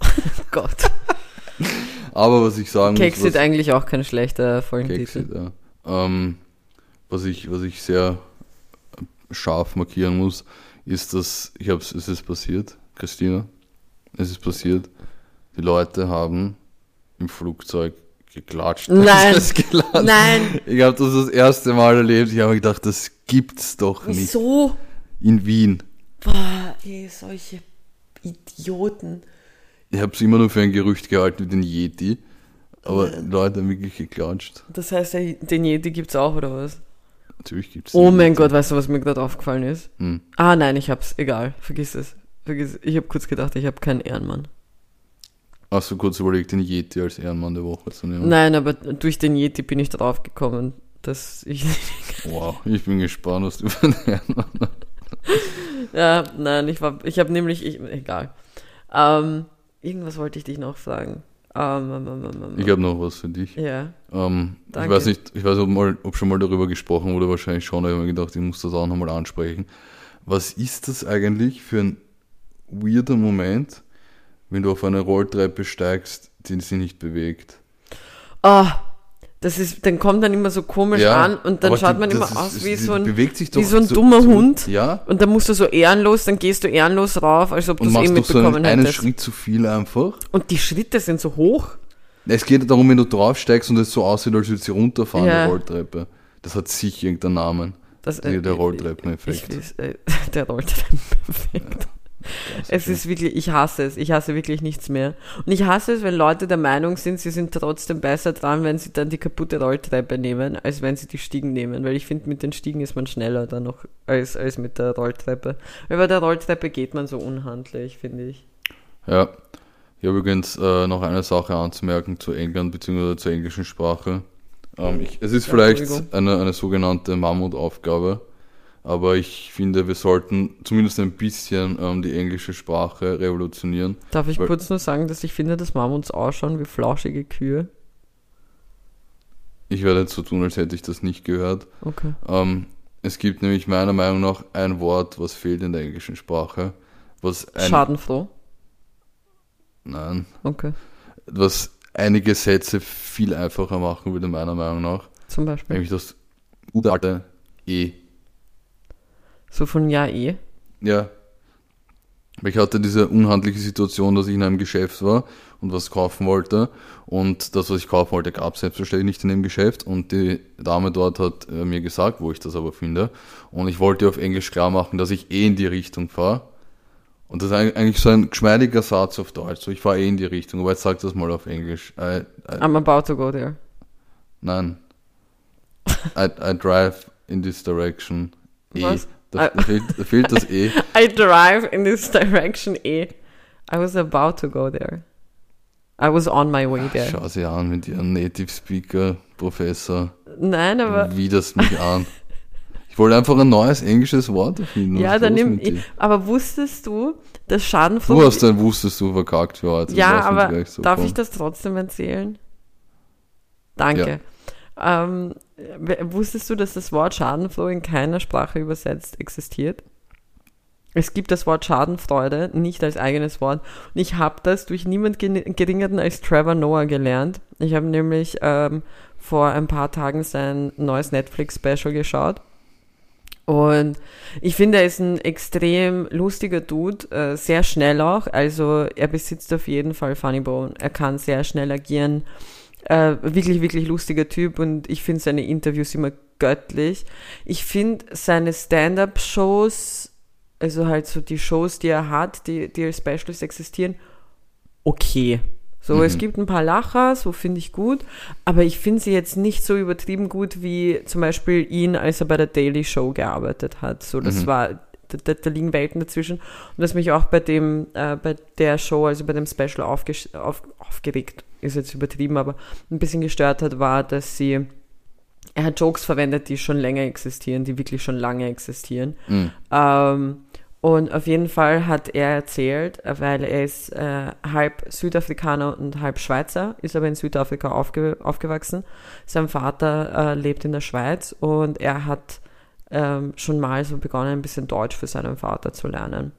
Gott. Aber was ich sagen Keks muss, was, eigentlich auch kein schlechter Folgentitel. Cake-Sit, ja. Ähm, was ich, was ich sehr scharf markieren muss, ist, dass, ich hab's, es ist passiert, Christina, es ist passiert, die Leute haben im Flugzeug geklatscht. Nein. Geladen. Nein. Ich habe das das erste Mal erlebt. Ich habe gedacht, das gibt's doch nicht. Wieso? In Wien. Boah, ey, solche Idioten. Ich habe es immer nur für ein Gerücht gehalten wie den Yeti. Aber die Leute haben wirklich geklatscht. Das heißt, den Yeti gibt's auch, oder was? Natürlich gibt's Oh den mein Yeti. Gott, weißt du, was mir gerade aufgefallen ist? Hm. Ah, nein, ich hab's. Egal. Vergiss es. Vergiss es. Ich habe kurz gedacht, ich habe keinen Ehrenmann. Hast du kurz überlegt, den Yeti als Ehrenmann der Woche zu nehmen? Nein, aber durch den Yeti bin ich drauf gekommen, dass ich. Wow, ich bin gespannt, was du für einen Ehrenmann hast. ja, nein, ich war. Ich habe nämlich. Ich, egal. Ähm, irgendwas wollte ich dich noch fragen. Ähm, ähm, ähm, Ich habe noch was für dich. ja. Ähm, ich Danke. weiß nicht, ich weiß ob, mal, ob schon mal darüber gesprochen wurde, wahrscheinlich schon, aber ich habe mir gedacht, ich muss das auch nochmal ansprechen. Was ist das eigentlich für ein weirder Moment, wenn du auf eine Rolltreppe steigst, die sich nicht bewegt? Ah, das ist, dann kommt dann immer so komisch an und dann schaut die- man immer ist- aus wie so ein, wie so ein dummer Hund. Ja, Und dann musst du so ehrenlos, dann gehst du ehrenlos rauf, als ob du es eh machst doch so einen, mitbekommen einen hättest. Schritt zu viel einfach. Und die Schritte sind so hoch. Es geht darum, wenn du draufsteigst und es so aussieht, als würde sie runterfahren, Ja. die Rolltreppe. Das hat sicher irgendeinen Namen. Das, Der- der ich- Rolltreppeneffekt. Äh, der Rolltreppeneffekt. Es ist wirklich, ich hasse es. Ich hasse wirklich nichts mehr. Und ich hasse es, wenn Leute der Meinung sind, sie sind trotzdem besser dran, wenn sie dann die kaputte Rolltreppe nehmen, als wenn sie die Stiegen nehmen. Weil ich finde, mit den Stiegen ist man schneller dann noch als, als mit der Rolltreppe. Weil bei der Rolltreppe geht man so unhandlich, finde ich. Ja. Ich habe übrigens äh, noch eine Sache anzumerken zu England bzw. zur englischen Sprache. Ähm, ich, es ist Ja, vielleicht eine, eine sogenannte Mammutaufgabe, aber ich finde, wir sollten zumindest ein bisschen ähm, die englische Sprache revolutionieren. Darf ich kurz nur sagen, dass ich finde, dass Mammuts ausschauen wie flauschige Kühe? Ich werde jetzt so tun, als hätte ich das nicht gehört. Okay. Ähm, es gibt nämlich meiner Meinung nach ein Wort, was fehlt in der englischen Sprache, was ein, Schadenfroh? nein, Okay. was einige Sätze viel einfacher machen würde, meiner Meinung nach. Zum Beispiel. Nämlich das gute alte E. So von ja eh. Ja. Ich hatte diese unhandliche Situation, dass ich in einem Geschäft war und was kaufen wollte. Und das, was ich kaufen wollte, gab es selbstverständlich nicht in dem Geschäft. Und die Dame dort hat äh, mir gesagt, wo ich das aber finde. Und ich wollte auf Englisch klar machen, dass ich eh in die Richtung fahre. Und das ist eig- eigentlich so ein geschmeidiger Satz auf Deutsch. So, ich fahre eh in die Richtung. Aber jetzt sag das mal auf Englisch. I, I, I'm about to go there. nein. I, I drive in this direction. Was? Da, da, fehlt, da fehlt das E. I drive in this direction eh. I was about to go there. I was on my way there. Schau sie an mit ihrem Native Speaker, Professor. Nein, aber Wie das mich an. Ich wollte einfach ein neues englisches Wort erfinden. Was ja, dann nimm ich, aber wusstest du, dass Schadenfroh Du hast dann wusstest du verkackt für heute. Ja, aber so darf kommen. ich das trotzdem erzählen? Danke. Ähm, w- wusstest du, dass das Wort Schadenfroh in keiner Sprache übersetzt existiert? Es gibt das Wort Schadenfreude nicht als eigenes Wort. Und ich habe das durch niemand geringeren als Trevor Noah gelernt. Ich habe nämlich ähm, vor ein paar Tagen sein neues Netflix-Special geschaut. Und ich finde, er ist ein extrem lustiger Dude, äh, sehr schnell auch. Also er besitzt auf jeden Fall Funny Bone. Er kann sehr schnell agieren. Äh, wirklich, wirklich lustiger Typ und ich finde seine Interviews immer göttlich. Ich finde seine Stand-up-Shows, also halt so die Shows, die er hat, die, die als Specials existieren, okay. So, Mhm. es gibt ein paar Lacher, so finde ich gut, aber ich finde sie jetzt nicht so übertrieben gut wie zum Beispiel ihn, als er bei der Daily Show gearbeitet hat. So, das Mhm. war, da, da, liegen Welten dazwischen. Und was mich auch bei dem, äh, bei der Show, also bei dem Special aufges- auf, aufgeregt, ist jetzt übertrieben, aber ein bisschen gestört hat, war, dass sie, er hat Jokes verwendet, die schon länger existieren, die wirklich schon lange existieren. Mhm. Ähm, und auf jeden Fall hat er erzählt, äh, weil er ist äh, halb Südafrikaner und halb Schweizer, ist aber in Südafrika aufge aufgewachsen. Sein Vater äh, lebt in der Schweiz und er hat ähm, schon mal so begonnen, ein bisschen Deutsch für seinen Vater zu lernen.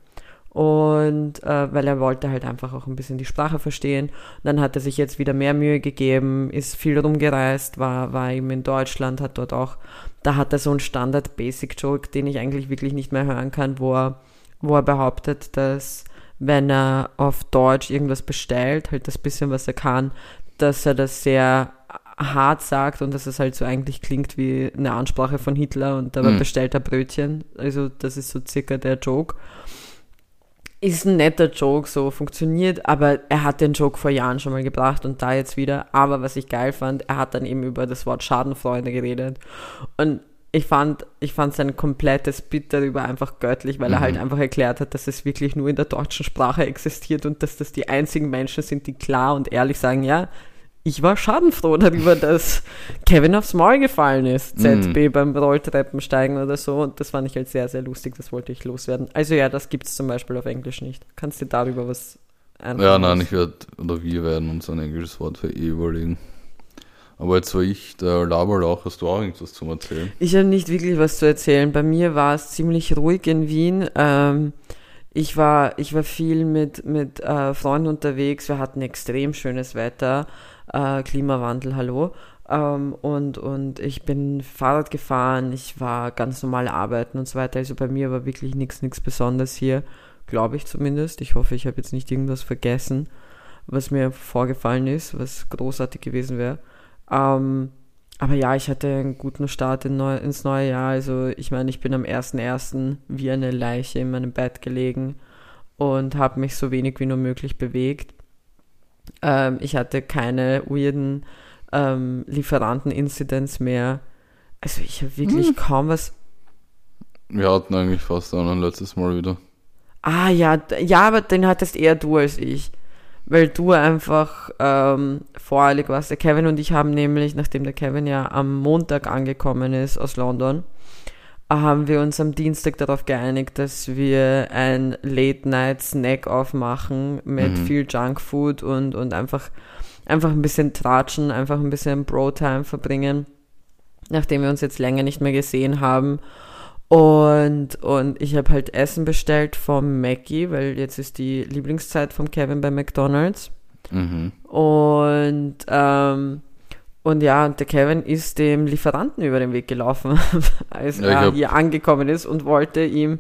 Und äh, weil er wollte halt einfach auch ein bisschen die Sprache verstehen. Und dann hat er sich jetzt wieder mehr Mühe gegeben, ist viel rumgereist, war, war eben in Deutschland, hat dort auch, da hat er so einen Standard-Basic-Joke, den ich eigentlich wirklich nicht mehr hören kann, wo er, wo er behauptet, dass wenn er auf Deutsch irgendwas bestellt, halt das bisschen, was er kann, dass er das sehr hart sagt und dass es halt so eigentlich klingt wie eine Ansprache von Hitler und dabei Mhm. bestellt er Brötchen. Also das ist so circa der Joke. Ist ein netter Joke, so funktioniert, aber er hat den Joke vor Jahren schon mal gebracht und da jetzt wieder. Aber was ich geil fand, er hat dann eben über das Wort Schadenfreude geredet. Und ich fand, ich fand sein komplettes Bit darüber einfach göttlich, weil er Mhm. halt einfach erklärt hat, dass es wirklich nur in der deutschen Sprache existiert und dass das die einzigen Menschen sind, die klar und ehrlich sagen, ja, ich war schadenfroh darüber, dass Kevin aufs Maul gefallen ist, Mhm. ZB beim Rolltreppensteigen oder so. Und das fand ich halt sehr, sehr lustig, das wollte ich loswerden. Also ja, das gibt's zum Beispiel auf Englisch nicht. Kannst du darüber was einfallen Ja, nein, ich werde, oder wir werden uns ein englisches Wort für E überlegen. Aber jetzt war ich der Laberlauch, hast du auch irgendwas zum Erzählen? Ich habe nicht wirklich was zu erzählen. Bei mir war es ziemlich ruhig in Wien. Ähm, ich war, ich war viel mit, mit äh, Freunden unterwegs. Wir hatten extrem schönes Wetter. Äh, Klimawandel, hallo. Ähm, und, und ich bin Fahrrad gefahren. Ich war ganz normal arbeiten und so weiter. Also bei mir war wirklich nichts, nichts Besonderes hier. Glaube ich zumindest. Ich hoffe, ich habe jetzt nicht irgendwas vergessen, was mir vorgefallen ist, was großartig gewesen wäre. Ähm, aber ja, ich hatte einen guten Start in neu, ins neue Jahr. Also ich meine, ich bin am 1.1. wie eine Leiche in meinem Bett gelegen und habe mich so wenig wie nur möglich bewegt. Ähm, ich hatte keine weirden ähm, Lieferanten-Incidents mehr. Also ich habe wirklich hm. kaum was. Wir hatten eigentlich fast einen letztes Mal wieder. Ah ja, ja, aber den hattest eher du als ich. Weil du einfach ähm, voreilig warst. Der Kevin und ich haben nämlich, nachdem der Kevin ja am Montag angekommen ist aus London, haben wir uns am Dienstag darauf geeinigt, dass wir ein Late-Night-Snack aufmachen mit mhm. viel Junkfood und, und einfach, einfach ein bisschen tratschen, einfach ein bisschen Bro-Time verbringen, nachdem wir uns jetzt länger nicht mehr gesehen haben. Und, und ich habe halt Essen bestellt vom Mackie, weil jetzt ist die Lieblingszeit von Kevin bei McDonald's. Mhm. Und ähm, und ja, der Kevin ist dem Lieferanten über den Weg gelaufen, als ja, er hier angekommen ist und wollte ihm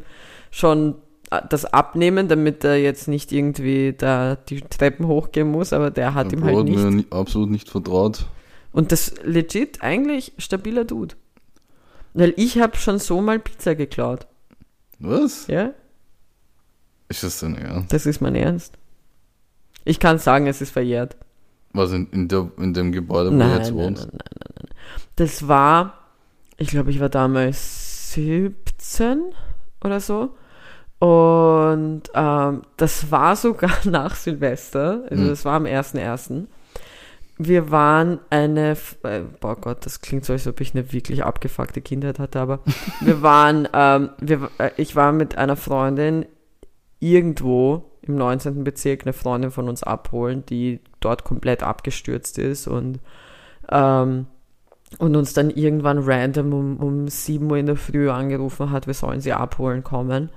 schon äh, das abnehmen, damit er jetzt nicht irgendwie da die Treppen hochgehen muss, aber der hat ihm halt nicht. mir absolut nicht vertraut. Und das legit eigentlich stabiler Dude. Weil ich habe schon so mal Pizza geklaut. Was? Ja. Ist das denn ernst? Das ist mein Ernst. Ich kann sagen, es ist verjährt. Was in, in, der, in dem Gebäude, wo nein, du jetzt wohnst? Nein, nein, nein, nein. Das war, ich glaube, ich war damals 17 oder so. Und ähm, das war sogar nach Silvester, also hm. das war am 1.1. Wir waren eine, äh, boah Gott, das klingt so, als ob ich eine wirklich abgefuckte Kindheit hatte, aber wir waren, ähm, wir, äh, ich war mit einer Freundin irgendwo im 19. Bezirk eine Freundin von uns abholen, die dort komplett abgestürzt ist und, ähm, und uns dann irgendwann random um, um 7 Uhr in der Früh angerufen hat, wir sollen sie abholen kommen.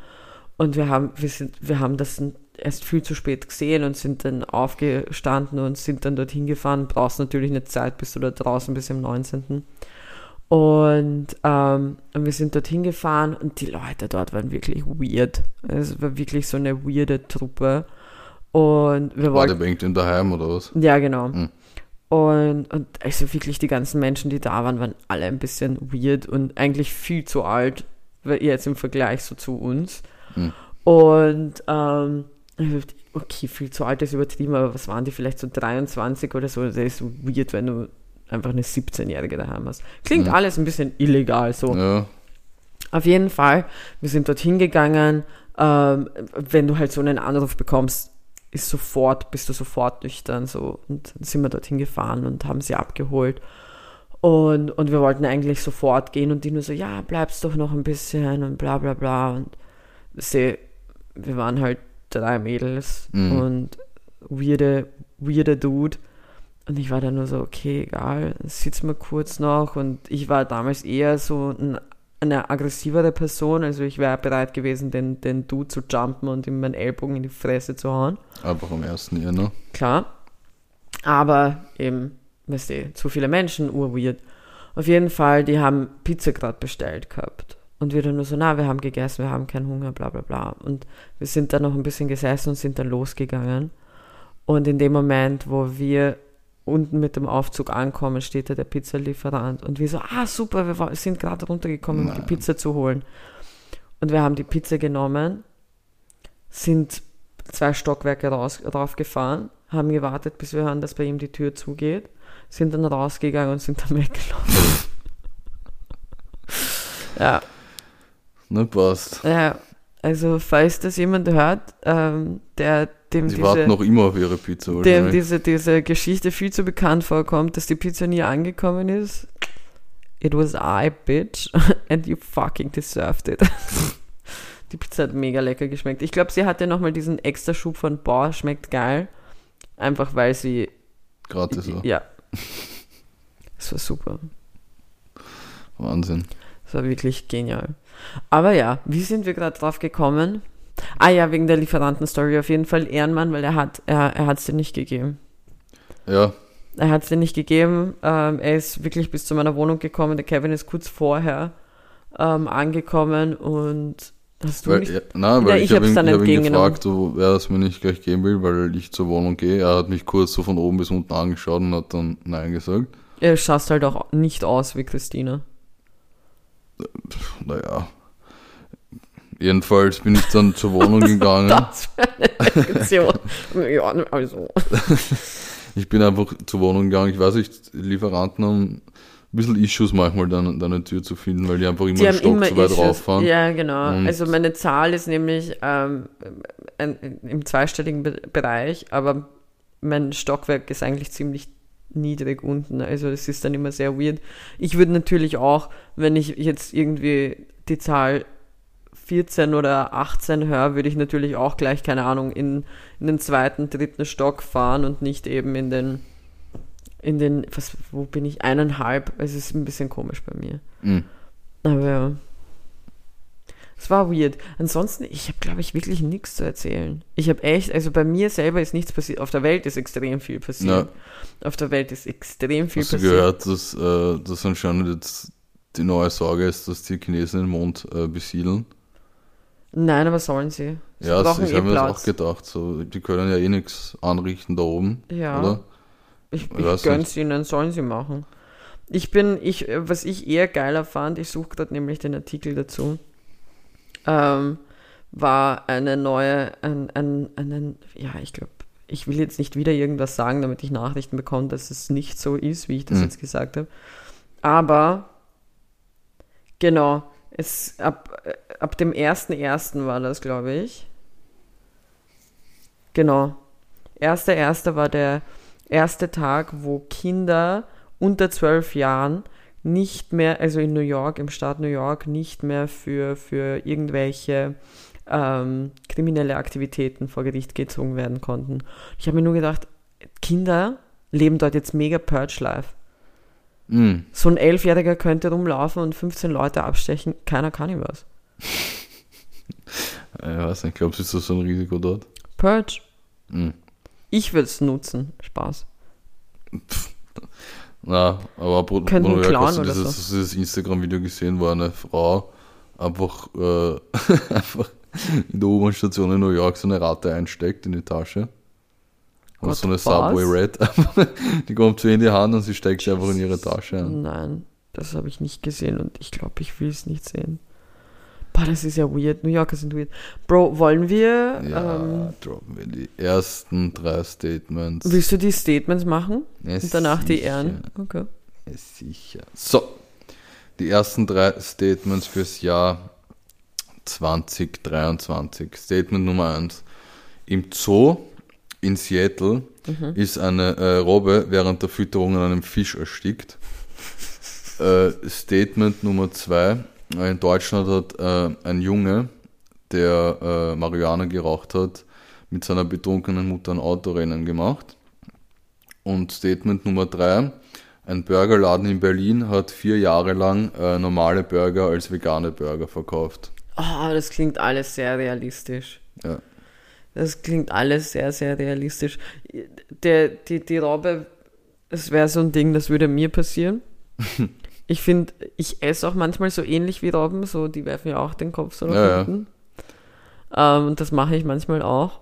Und wir haben, wir sind, wir haben das erst viel zu spät gesehen und sind dann aufgestanden und sind dann dorthin gefahren. Brauchst natürlich eine Zeit, bis du da draußen bis im 19. Und, ähm, und wir sind dorthin gefahren und die Leute dort waren wirklich weird. Es war wirklich so eine weirde Truppe. Und wir War der bei irgendeinem daheim oder was? Ja, genau. Hm. Und, und also wirklich die ganzen Menschen, die da waren, waren alle ein bisschen weird und eigentlich viel zu alt, jetzt im Vergleich so zu uns. Hm. Und ähm, okay, viel zu alt ist übertrieben, aber was waren die vielleicht so 23 oder so? Das ist weird, wenn du einfach eine 17-Jährige daheim hast. Klingt mhm. alles ein bisschen illegal so. Ja. Auf jeden Fall, wir sind dorthin gegangen. Ähm, wenn du halt so einen Anruf bekommst, ist sofort, bist du sofort nüchtern so. Und dann sind wir dorthin gefahren und haben sie abgeholt. Und, und wir wollten eigentlich sofort gehen und die nur so, ja, bleibst doch noch ein bisschen und bla bla bla. Und sie, wir waren halt drei Mädels mhm. und weirde, weirde Dude. Und ich war dann nur so, okay, egal, sitz mal kurz noch. Und ich war damals eher so ein, eine aggressivere Person. Also ich wäre bereit gewesen, den, den Dude zu jumpen und ihm meinen Ellbogen in die Fresse zu hauen. Aber am ersten Jahr, ne? Klar. Aber eben, weißt du, zu viele Menschen, urweird. Auf jeden Fall, die haben Pizza gerade bestellt gehabt. Und wir dann nur so, na, wir haben gegessen, wir haben keinen Hunger, bla bla bla. Und wir sind dann noch ein bisschen gesessen und sind dann losgegangen. Und in dem Moment, wo wir unten mit dem Aufzug ankommen, steht da der Pizzalieferant. Und wir so, ah, super, wir sind gerade runtergekommen, um die Pizza zu holen. Und wir haben die Pizza genommen, sind zwei Stockwerke raus, raufgefahren, haben gewartet, bis wir hören, dass bei ihm die Tür zugeht, sind dann rausgegangen und sind dann weggelaufen. ja. Ne, passt. Ja, also falls das jemand hört, ähm, der dem Sie diese, warten noch immer auf ihre Pizza. Dem diese, diese Geschichte viel zu bekannt vorkommt, dass die Pizza nie angekommen ist. It was I, bitch, and you fucking deserved it. die Pizza hat mega lecker geschmeckt. Ich glaube, sie hatte nochmal diesen extra Schub von, boah, schmeckt geil. Einfach weil sie... Gratis war. Ja. Es war super. Wahnsinn. Es war wirklich genial. Aber ja, wie sind wir gerade drauf gekommen? Ah ja, wegen der Lieferantenstory auf jeden Fall Ehrenmann, weil er hat er, er es dir nicht gegeben. Ja. Er hat es dir nicht gegeben. Ähm, er ist wirklich bis zu meiner Wohnung gekommen. Der Kevin ist kurz vorher ähm, angekommen und hast du weil, nicht... Ja, nein, weil ja, ich, ich habe ihn, hab ihn gefragt, wer es mir nicht gleich geben will, weil ich zur Wohnung gehe. Er hat mich kurz so von oben bis unten angeschaut und hat dann Nein gesagt. Er schaust halt auch nicht aus wie Christina. Naja, Jedenfalls bin ich dann zur Wohnung gegangen. Das für eine Reaktion. ja, also. Ich bin einfach zur Wohnung gegangen. Ich weiß nicht, Lieferanten haben ein bisschen Issues manchmal, dann deine Tür zu finden, weil die einfach immer Die einen Stock immer zu weit Issues. rauffahren. Ja, genau. Und- also meine Zahl ist nämlich ähm, ein, im zweistelligen Be Bereich, aber mein Stockwerk ist eigentlich ziemlich niedrig unten. Also es ist dann immer sehr weird. Ich würde natürlich auch, wenn ich jetzt irgendwie die Zahl 14 oder 18 höre, würde ich natürlich auch gleich, keine Ahnung, in, in den zweiten, dritten Stock fahren und nicht eben in den, in den, was, wo bin ich, eineinhalb. Es ist ein bisschen komisch bei mir. Mhm. Aber ja. Es war weird. Ansonsten, ich habe, glaube ich, wirklich nichts zu erzählen. Ich habe echt, also bei mir selber ist nichts passiert. Auf der Welt ist extrem viel passiert. Auf der Welt ist extrem viel Hast du passiert. gehört, dass äh, das anscheinend jetzt die neue Sorge ist, dass die Chinesen den Mond äh, besiedeln? Nein, aber sollen sie. Sie Ja, brauchen ich eh habe mir das auch gedacht. So, die können ja eh nichts anrichten da oben, Ja. oder? Ich, Ich ich weiß gönn's ihnen, sollen sie machen. Ich bin, ich, was ich eher geiler fand, ich suche gerade nämlich den Artikel dazu, ähm, war eine neue, ein, ein, einen, ja, ich glaube, ich will jetzt nicht wieder irgendwas sagen, damit ich Nachrichten bekomme, dass es nicht so ist, wie ich das Mhm. jetzt gesagt habe. Aber, genau, es, ab, ab dem 1.1. war das, glaube ich. Genau. 1.1. war der erste Tag, wo Kinder unter zwölf Jahren nicht mehr, also in New York, im Staat New York, nicht mehr für, für irgendwelche ähm, kriminelle Aktivitäten vor Gericht gezogen werden konnten. Ich habe mir nur gedacht, Kinder leben dort jetzt mega Purge Life. Mhm. So ein Elfjähriger könnte rumlaufen und 15 Leute abstechen, keiner kann ihm was. Ich weiß nicht, glaubst du, ist das so ein Risiko dort? Purge. Mhm. Ich würde es nutzen. Spaß. Na, aber Bro- Könnten Bruno, klauen oder dieses, so. dieses Instagram-Video gesehen, wo eine Frau einfach, äh, einfach in der U-Bahn-Station in New York so eine Ratte einsteckt in die Tasche. Und so eine was? Subway Red. die kommt zu ihr in die Hand und sie steckt sie einfach in ihre Tasche ein. Nein, das habe ich nicht gesehen und ich glaube, ich will es nicht sehen. Boah, das ist ja weird. New Yorker sind weird. Bro, wollen wir. Ja, Ähm, droppen wir die ersten drei Statements. willst du die Statements machen? Ja, Und danach die sicher. Ehren? Okay. Ja, sicher. So, die ersten drei Statements fürs Jahr 2023. Statement Nummer eins: Im Zoo in Seattle Mhm. ist eine äh, Robbe während der Fütterung an einem Fisch erstickt. äh, Statement Nummer zwei: In Deutschland hat äh, ein Junge, der äh, Marihuana geraucht hat, mit seiner betrunkenen Mutter ein Autorennen gemacht. Und Statement Nummer drei: Ein Burgerladen in Berlin hat vier Jahre lang äh, normale Burger als vegane Burger verkauft. Oh, das klingt alles sehr realistisch. Ja. Das klingt alles sehr, sehr realistisch. Der, die, die Robbe, es wäre so ein Ding, das würde mir passieren. Ich finde, ich esse auch manchmal so ähnlich wie Robben, so die werfen ja auch den Kopf so nach Ja, ja. hinten. Ähm, und das mache ich manchmal auch.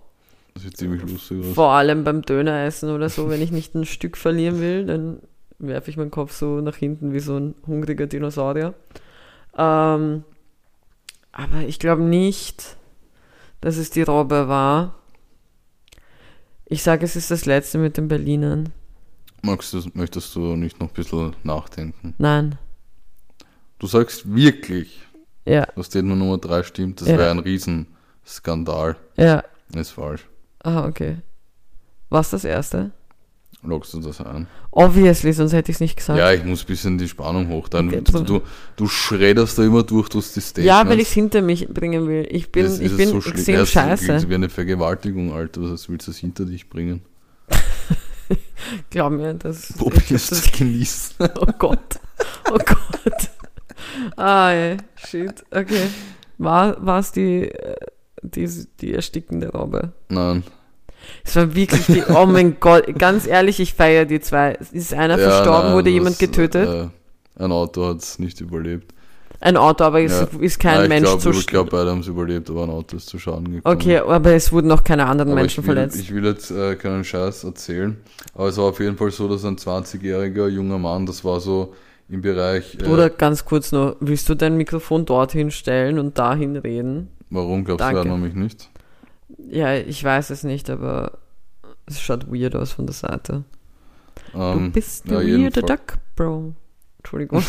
Das sieht ziemlich lustig aus. Vor allem beim Döneressen oder so, wenn ich nicht ein Stück verlieren will, dann werfe ich meinen Kopf so nach hinten wie so ein hungriger Dinosaurier. Ähm, aber ich glaube nicht, dass es die Robbe war. Ich sage, es ist das letzte mit den Berlinern. Magst du, möchtest du nicht noch ein bisschen nachdenken? Nein. Du sagst wirklich, Ja, dass Statement Nummer 3 stimmt, das Ja. wäre ein Riesenskandal. ja. Ist falsch. Ah, okay. Was das erste? Lockst du das ein? Obviously, sonst hätte ich es nicht gesagt. Ja, ich muss ein bisschen die Spannung hochtreiben. Okay, du, du, du schredderst da immer durch, du hast die Statements. Ja, weil ich es hinter mich bringen will. Ich bin, Das ich bin so schlimm. extrem Ja, scheiße. klingt wie eine Vergewaltigung, Alter. Was willst du das hinter dich bringen? Glaub mir, das. Probierst das genießen. oh Gott. Oh Gott. Ah, ey. Shit. Okay. War es die, äh, die, die erstickende Robbe? Nein. Es war wirklich die. Oh mein Gott. Ganz ehrlich, ich feiere die zwei. Ist einer Ja, verstorben? nein, wurde das, jemand getötet? Äh, ein Auto hat es nicht überlebt. Ein Auto, aber es Ja. ist kein Nein, Mensch glaub, zu Ich glaube, beide haben es überlebt, aber ein Auto ist zu Schaden gekommen. Okay, aber es wurden noch keine anderen Aber Menschen ich will, verletzt. Ich will jetzt äh, keinen Scheiß erzählen. Aber es war auf jeden Fall so, dass ein 20-jähriger junger Mann, das war so im Bereich. Äh, Oder ganz kurz noch, willst du dein Mikrofon dorthin stellen und dahin reden? Warum glaubst Danke. du ja nämlich nicht? Ja, ich weiß es nicht, aber es schaut weird aus von der Seite. Ähm, du bist ja, der jedenfall- Duck, Bro. Entschuldigung.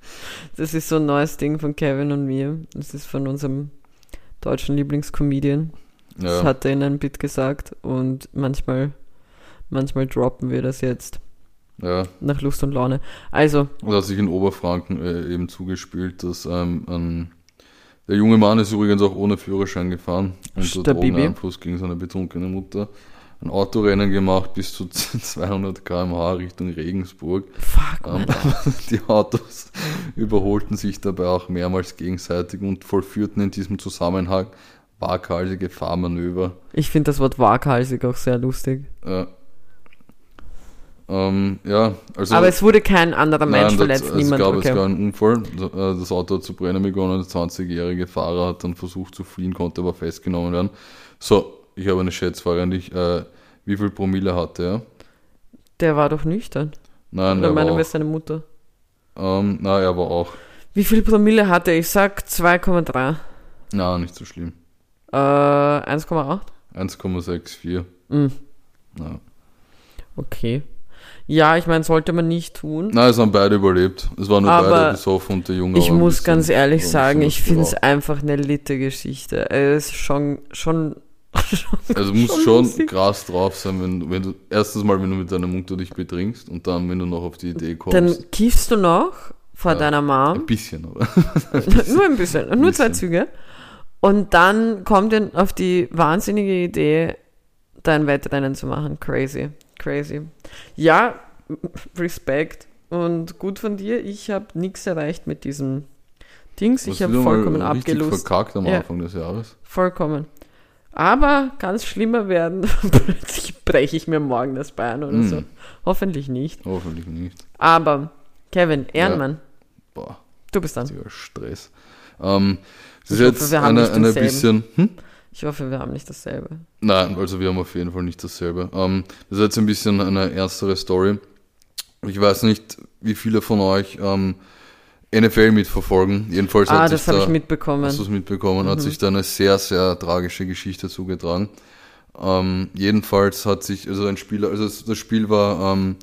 das ist so ein neues Ding von Kevin und mir. Das ist von unserem deutschen Lieblingscomedian. Das Ja, hat er in einem Bit gesagt und manchmal, manchmal droppen wir das jetzt ja. nach Lust und Laune. Also, Und hat sich in Oberfranken äh, eben zugespielt, dass ähm, ein, der junge Mann ist übrigens auch ohne Führerschein gefahren unter Stabibi. Drogeneinfluss gegen seine betrunkene Mutter. Ein Autorennen gemacht bis zu 200 km/h Richtung Regensburg. fuck, Ähm, die Autos überholten sich dabei auch mehrmals gegenseitig und vollführten in diesem Zusammenhang waghalsige Fahrmanöver. Ich finde das Wort waghalsig auch sehr lustig. Ja. Ähm, ja, also Aber es wurde kein anderer Mensch Nein, verletzt, das, niemand. Es gab, okay. es gab einen Unfall. Äh, Das Auto hat zu brennen begonnen. Der 20-jährige Fahrer hat dann versucht zu fliehen, konnte aber festgenommen werden. So, ich habe eine Schätzfrage an dich. Äh, wie viel Promille hatte er? Der war doch nüchtern. Nein, Oder er meine war wir seine Mutter. Ähm, nein, er war auch. Wie viel Promille hatte er? Ich sag 2,3. Na, nicht so schlimm. Äh, 1,8? 1,64. Mhm. Ja. Okay. Ja, ich meine, sollte man nicht tun. Nein, es haben beide überlebt. Es waren nur Aber beide besoffen und der Junge ich ein muss ganz ehrlich ein sagen, ich finde es einfach eine litte Geschichte. Es ist schon, schon, Also du musst schon schon krass drauf sein, wenn, du- wenn du erstens mal, wenn du mit deiner Mutter dich betrinkst und dann, wenn du noch auf die Idee kommst. Dann kiffst du noch vor Ja. deiner ein Mom. bisschen, aber. nur ein bisschen, nur zwei bisschen. Züge. Und dann kommt ihr auf die wahnsinnige Idee, dein Wettrennen zu machen. Crazy, crazy. Ja, Respekt und gut von dir. Ich habe nichts erreicht mit diesem Dings. Ich habe vollkommen abgelust. verkackt am Ja. Anfang des Jahres. Vollkommen. Aber ganz schlimmer werden, plötzlich breche ich mir morgen das Bein oder Mm. so. Hoffentlich nicht. Hoffentlich nicht. Aber, Kevin, Ehrenmann, Boah, du bist dann. Stress. Ähm, das Ich ist hoffe, jetzt eine, bisschen. Hm? Ich hoffe, wir haben nicht dasselbe. Nein, also wir haben auf jeden Fall nicht dasselbe. Ähm, das ist jetzt ein bisschen eine ernstere Story. Ich weiß nicht, wie viele von euch ähm, NFL mitverfolgen. Jedenfalls ah, hat sich das habe da, ich mitbekommen. Hast du es mitbekommen? Hat Mhm. sich da eine sehr, sehr tragische Geschichte zugetragen. Ähm, jedenfalls hat sich, also ein Spieler, also das das Spiel war ähm,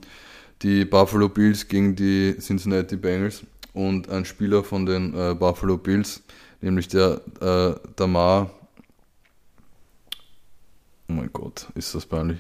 die Buffalo Bills gegen die Cincinnati Bengals und ein Spieler von den äh, Buffalo Bills, nämlich der äh, Damar, oh mein Gott, ist das peinlich.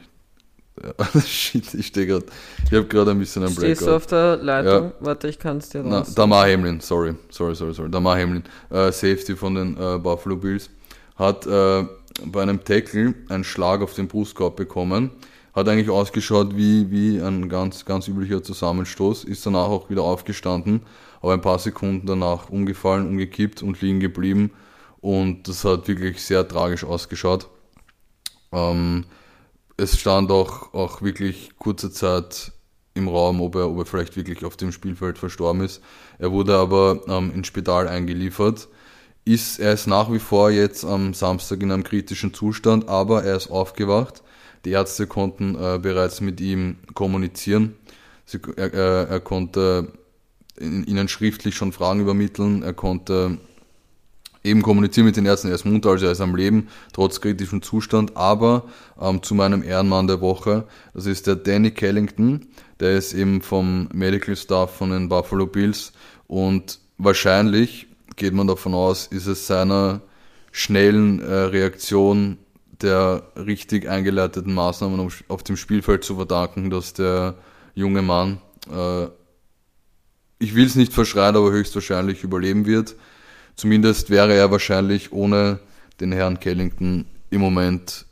Ja, shit, ich stehe gerade, ich habe gerade ein bisschen ein Stehst du auf der Leitung? Warte, ich kann es dir Na. Damar Hamlin, sorry, sorry, sorry, sorry. Damar Hamlin, äh, Safety von den äh, Buffalo Bills, hat äh, bei einem Tackle einen Schlag auf den Brustkorb bekommen. Hat eigentlich ausgeschaut wie, wie ein ganz, ganz üblicher Zusammenstoß, ist danach auch wieder aufgestanden, aber ein paar Sekunden danach umgefallen, umgekippt und liegen geblieben. Und das hat wirklich sehr tragisch ausgeschaut. Ähm, es stand auch, auch wirklich kurze Zeit im Raum, ob er, ob er vielleicht wirklich auf dem Spielfeld verstorben ist. Er wurde aber ähm, ins Spital eingeliefert. Ist, er ist nach wie vor jetzt am Samstag in einem kritischen Zustand, aber er ist aufgewacht. Die Ärzte konnten äh, bereits mit ihm kommunizieren. Sie, er, er, konnte ihnen schriftlich schon Fragen übermitteln. Er konnte eben kommunizieren mit den Ärzten. Er ist munter, also er ist am Leben, trotz kritischem Zustand. Aber ähm, zu meinem Ehrenmann der Woche, das ist der Danny Kellington. Der ist eben vom Medical Staff von den Buffalo Bills. Und wahrscheinlich, geht man davon aus, ist es seiner schnellen äh, Reaktion der richtig eingeleiteten Maßnahmen um- auf dem Spielfeld zu verdanken, dass der junge Mann, äh, ich will es nicht verschreien, aber höchstwahrscheinlich überleben wird. Zumindest wäre er wahrscheinlich ohne den Herrn Kellington im Moment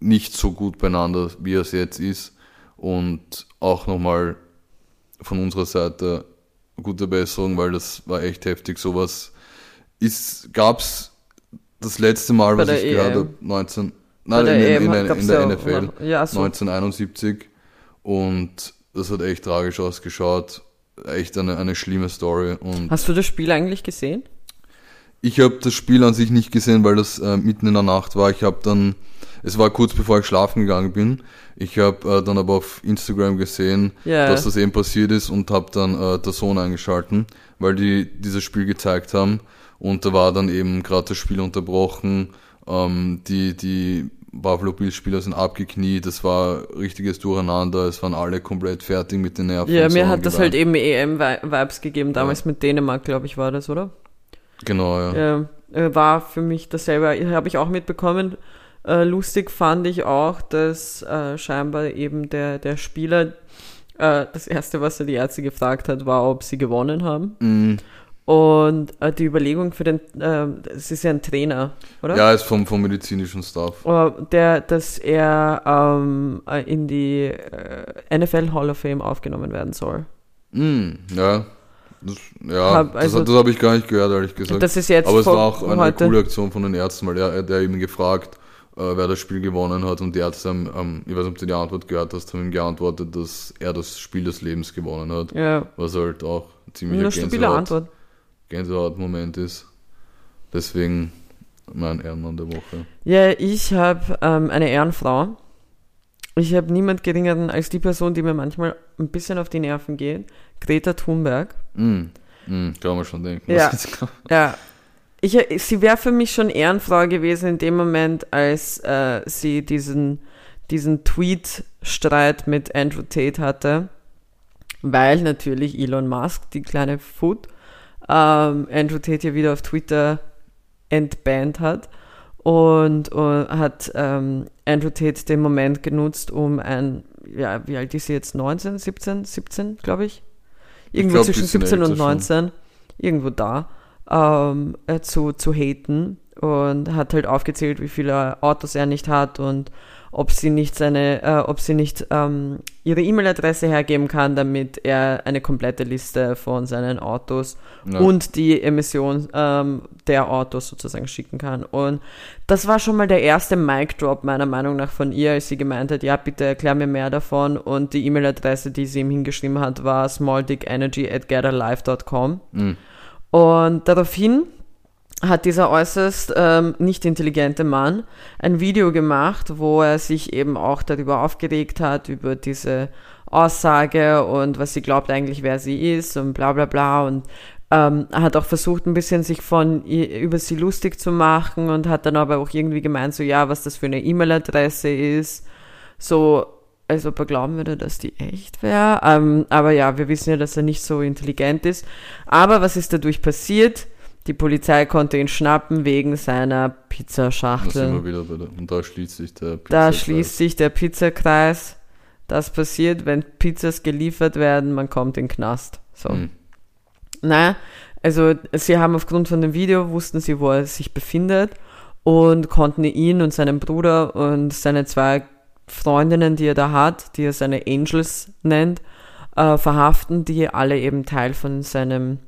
nicht so gut beieinander, wie er es jetzt ist. Und auch nochmal von unserer Seite gute Besserung, weil das war echt heftig. Sowas ist, gab's das letzte Mal, Bei was ich gehört EM. habe, 19, Bei nein, der in, in, EM in, in, der ja NFL. Ja, so. 1971 und das hat echt tragisch ausgeschaut. Echt eine, eine schlimme Story. Und Hast du das Spiel eigentlich gesehen? Ich habe das Spiel an sich nicht gesehen, weil das äh, mitten in der Nacht war. Ich habe dann es war kurz bevor ich schlafen gegangen bin. Ich habe äh, dann aber auf Instagram gesehen, Ja. dass das eben passiert ist und habe dann äh, der Sohn eingeschalten, weil die dieses Spiel gezeigt haben und da war dann eben gerade das Spiel unterbrochen. Ähm, die die Buffalo Bills Spieler sind abgekniet, es war richtiges Durcheinander, es waren alle komplett fertig mit den Nerven. Ja, mir hat das halt eben EM-Vibes gegeben, damals mit Dänemark, glaube ich, war das, oder? Genau, ja. Äh, war für mich dasselbe, habe ich auch mitbekommen. Äh, lustig fand ich auch, dass äh, scheinbar eben der, der Spieler, äh, das erste, was er die Ärzte gefragt hat, war, ob sie gewonnen haben. Mm, Und äh, die Überlegung für den, äh, es ist ja ein Trainer, oder? ja, ist vom, vom medizinischen Staff. Äh, Der, dass er ähm, äh, in die NFL Hall of Fame aufgenommen werden soll. Mm, ja. Das, ja, Hab- also- das, das habe ich gar nicht gehört, ehrlich gesagt. Das ist jetzt Aber es war auch eine heute. coole Aktion von den Ärzten, weil er, er der eben gefragt, äh, wer das Spiel gewonnen hat und die Ärzte haben, ähm, ich weiß nicht, ob du die Antwort gehört hast, haben ihm geantwortet, dass er das Spiel des Lebens gewonnen hat. Ja, Was halt auch ziemlich eine stabile Antwort. Gänsehaut-Moment ist. Deswegen mein Ehrenmann der Woche. Ja, ich habe ähm, eine Ehrenfrau. Ich habe niemand geringeren als die Person, die mir manchmal ein bisschen auf die Nerven geht. Greta Thunberg. Mm, mm, kann man schon denken. Ja. Ja. Ich, sie wäre für mich schon Ehrenfrau gewesen in dem Moment, als äh, sie diesen, diesen Tweet-Streit mit Andrew Tate hatte. Weil natürlich Elon Musk, die kleine Foot, ähm, Andrew Tate ja wieder auf Twitter entbannt hat. Und, und hat ähm, Andrew Tate den Moment genutzt, um ein, ja, wie alt ist sie jetzt? 19, 17, 17, glaube ich? Irgendwo glaub, zwischen bisschen 17 und älter schon. 19, irgendwo da, ähm, äh, zu, zu haten und hat halt aufgezählt, wie viele Autos er nicht hat und ob sie nicht seine, äh, ob sie nicht ähm, ihre E-Mail-Adresse hergeben kann, damit er eine komplette Liste von seinen Autos Ja. und die Emission ähm, der Autos sozusagen schicken kann. Und das war schon mal der erste Mic-Drop meiner Meinung nach von ihr, als sie gemeint hat, ja, bitte erklär mir mehr davon. Und die E-Mail-Adresse, die sie ihm hingeschrieben hat, war smalldickenergy at getalife.com. Mm, Und daraufhin hat dieser äußerst ähm, nicht intelligente Mann ein Video gemacht, wo er sich eben auch darüber aufgeregt hat, über diese Aussage und was sie glaubt eigentlich, wer sie ist und bla bla bla und ähm, hat auch versucht, ein bisschen sich von über sie lustig zu machen und hat dann aber auch irgendwie gemeint, so ja, was das für eine E-Mail-Adresse ist, so als ob er glauben würde, dass die echt wäre. Ähm, aber ja, wir wissen ja, dass er nicht so intelligent ist. Aber was ist dadurch passiert? Die Polizei konnte ihn schnappen wegen seiner da sind Pizzaschachtel. wir wieder bei der, und da schließt sich der Da Pizzakreis. schließt sich der Pizzakreis. Das passiert, wenn Pizzas geliefert werden, man kommt in den Knast. So. Mm, Naja, also sie haben aufgrund von dem Video, wussten sie, wo er sich befindet und konnten ihn und seinen Bruder und seine zwei Freundinnen, die er da hat, die er seine Angels nennt, äh, verhaften, die alle eben Teil von seinem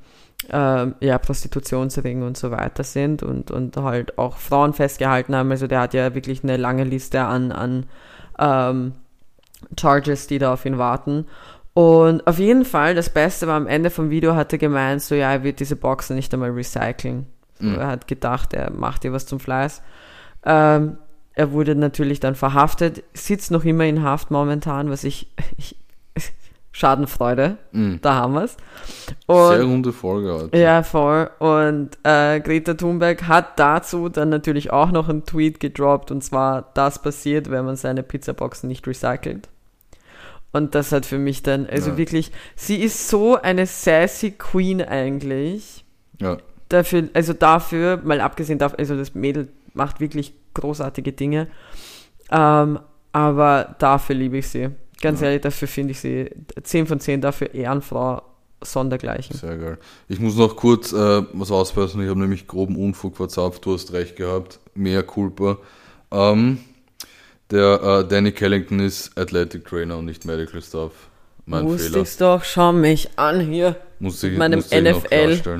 äh, ja, Prostitutionsring und so weiter sind und, und halt auch Frauen festgehalten haben. Also der hat ja wirklich eine lange Liste an, an ähm, Charges, die da auf ihn warten. Und auf jeden Fall, das Beste war am Ende vom Video, hat er gemeint, so ja, er wird diese Boxen nicht einmal recyceln. So, Mhm. Er hat gedacht, er macht dir was zum Fleiß. Ähm, er wurde natürlich dann verhaftet, sitzt noch immer in Haft momentan, was ich, ich Schadenfreude, mm. da haben wir's. Sehr Und runde Folge heute. ja, voll. Und äh, Greta Thunberg hat dazu dann natürlich auch noch einen Tweet gedroppt und zwar, das passiert, wenn man seine Pizzaboxen nicht recycelt. Und das hat für mich dann, also Ja. wirklich, sie ist so eine sassy Queen eigentlich. Ja. Dafür, also dafür, mal abgesehen davon, also das Mädel macht wirklich großartige Dinge. Ähm, aber dafür liebe ich sie. Ganz Ja. ehrlich, dafür finde ich sie 10 von 10 dafür Ehrenfrau sondergleichen. Sehr geil. Ich muss noch kurz äh, was auspassen. Ich habe nämlich groben Unfug verzapft. Du hast recht gehabt. Mehr Culpa. Ähm, der äh, Danny Kellington ist Athletic Trainer und nicht Medical Staff. Mein Wusste Fehler. ich's doch, schau mich an hier. Muss ich, meinem ich noch NFL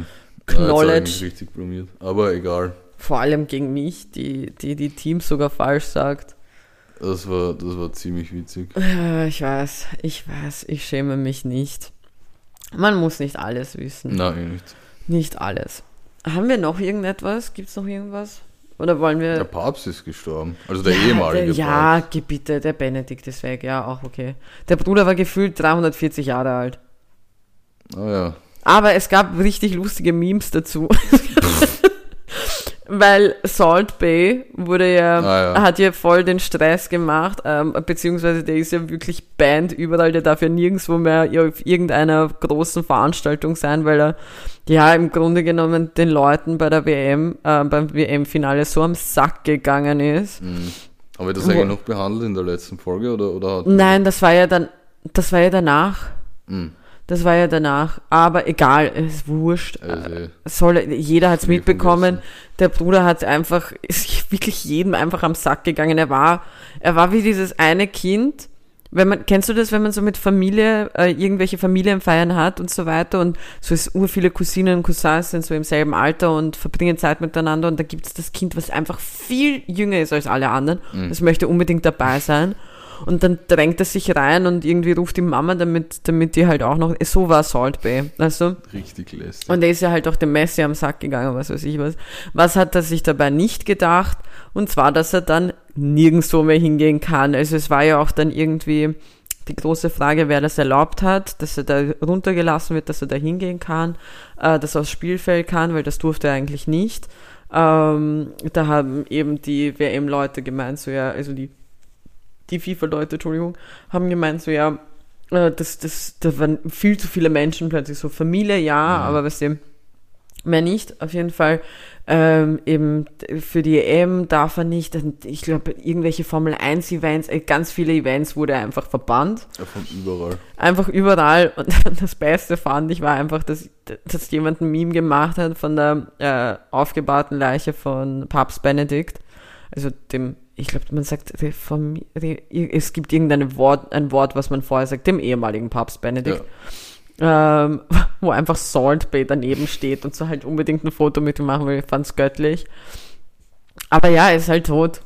Knowledge. richtig blamiert. Aber egal. Vor allem gegen mich, die die, die Teams sogar falsch sagt. Das war, das war ziemlich witzig. Äh, Ich weiß, ich weiß, ich schäme mich nicht. Man muss nicht alles wissen. Nein, eh nicht. Nicht alles. Haben wir noch irgendetwas? Gibt's noch irgendwas? Oder wollen wir. Der Papst ist gestorben. Also der ehemalige der, Ja, Papst. bitte, der Benedikt ist weg, ja, auch okay. Der Bruder war gefühlt 340 Jahre alt. Ah ja. Aber es gab richtig lustige Memes dazu. Weil Salt Bay wurde ja, Ah, ja. hat ja voll den Stress gemacht, ähm, beziehungsweise der ist ja wirklich banned überall, der darf ja nirgendwo mehr auf irgendeiner großen Veranstaltung sein, weil er ja im Grunde genommen den Leuten bei der WM, äh, beim WM-Finale so am Sack gegangen ist. Mhm. Haben wir das eigentlich noch behandelt in der letzten Folge oder, oder hat Nein, das war ja dann, das war ja danach. Mhm. Das war ja danach. Aber egal, es ist wurscht. Also, soll, jeder hat's mitbekommen. Der Bruder hat einfach, ist wirklich jedem einfach am Sack gegangen. Er war, er war wie dieses eine Kind. Wenn man, kennst du das, wenn man so mit Familie, äh, irgendwelche Familienfeiern hat und so weiter und so ist ur viele Cousinen und Cousins sind so im selben Alter und verbringen Zeit miteinander und da gibt's das Kind, was einfach viel jünger ist als alle anderen. Das möchte unbedingt dabei sein. Und dann drängt er sich rein und irgendwie ruft die Mama, damit, damit die halt auch noch, so war Salt Bay, du? richtig lästig. Und er ist ja halt auch dem Messi am Sack gegangen, was weiß ich was. Was hat er sich dabei nicht gedacht? Und zwar, dass er dann nirgendwo mehr hingehen kann. Also es war ja auch dann irgendwie die große Frage, wer das erlaubt hat, dass er da runtergelassen wird, dass er da hingehen kann, äh, dass er aufs Spielfeld kann, weil das durfte er eigentlich nicht. Ähm, da haben eben die WM-Leute gemeint, so ja, also die, die FIFA-Leute, Entschuldigung, haben gemeint, so ja, äh, das, das, da waren viel zu viele Menschen plötzlich, so Familie, ja, aber weißt du, mehr nicht. Auf jeden Fall ähm, eben für die EM darf er nicht. Ich glaube, irgendwelche Formel 1 Events, äh, ganz viele Events wurde einfach verbannt. Ja, von überall. Einfach überall. Und das Beste fand ich war einfach, dass, dass jemand ein Meme gemacht hat von der äh, aufgebahrten Leiche von Papst Benedikt. Also dem, ich glaube, man sagt, Reformi- Re- es gibt irgendein Wort, ein Wort, was man vorher sagt, dem ehemaligen Papst Benedikt ähm, wo einfach Salt Bay daneben steht und so halt unbedingt ein Foto mit ihm machen will. Ich fand's göttlich. Aber ja, er ist halt tot.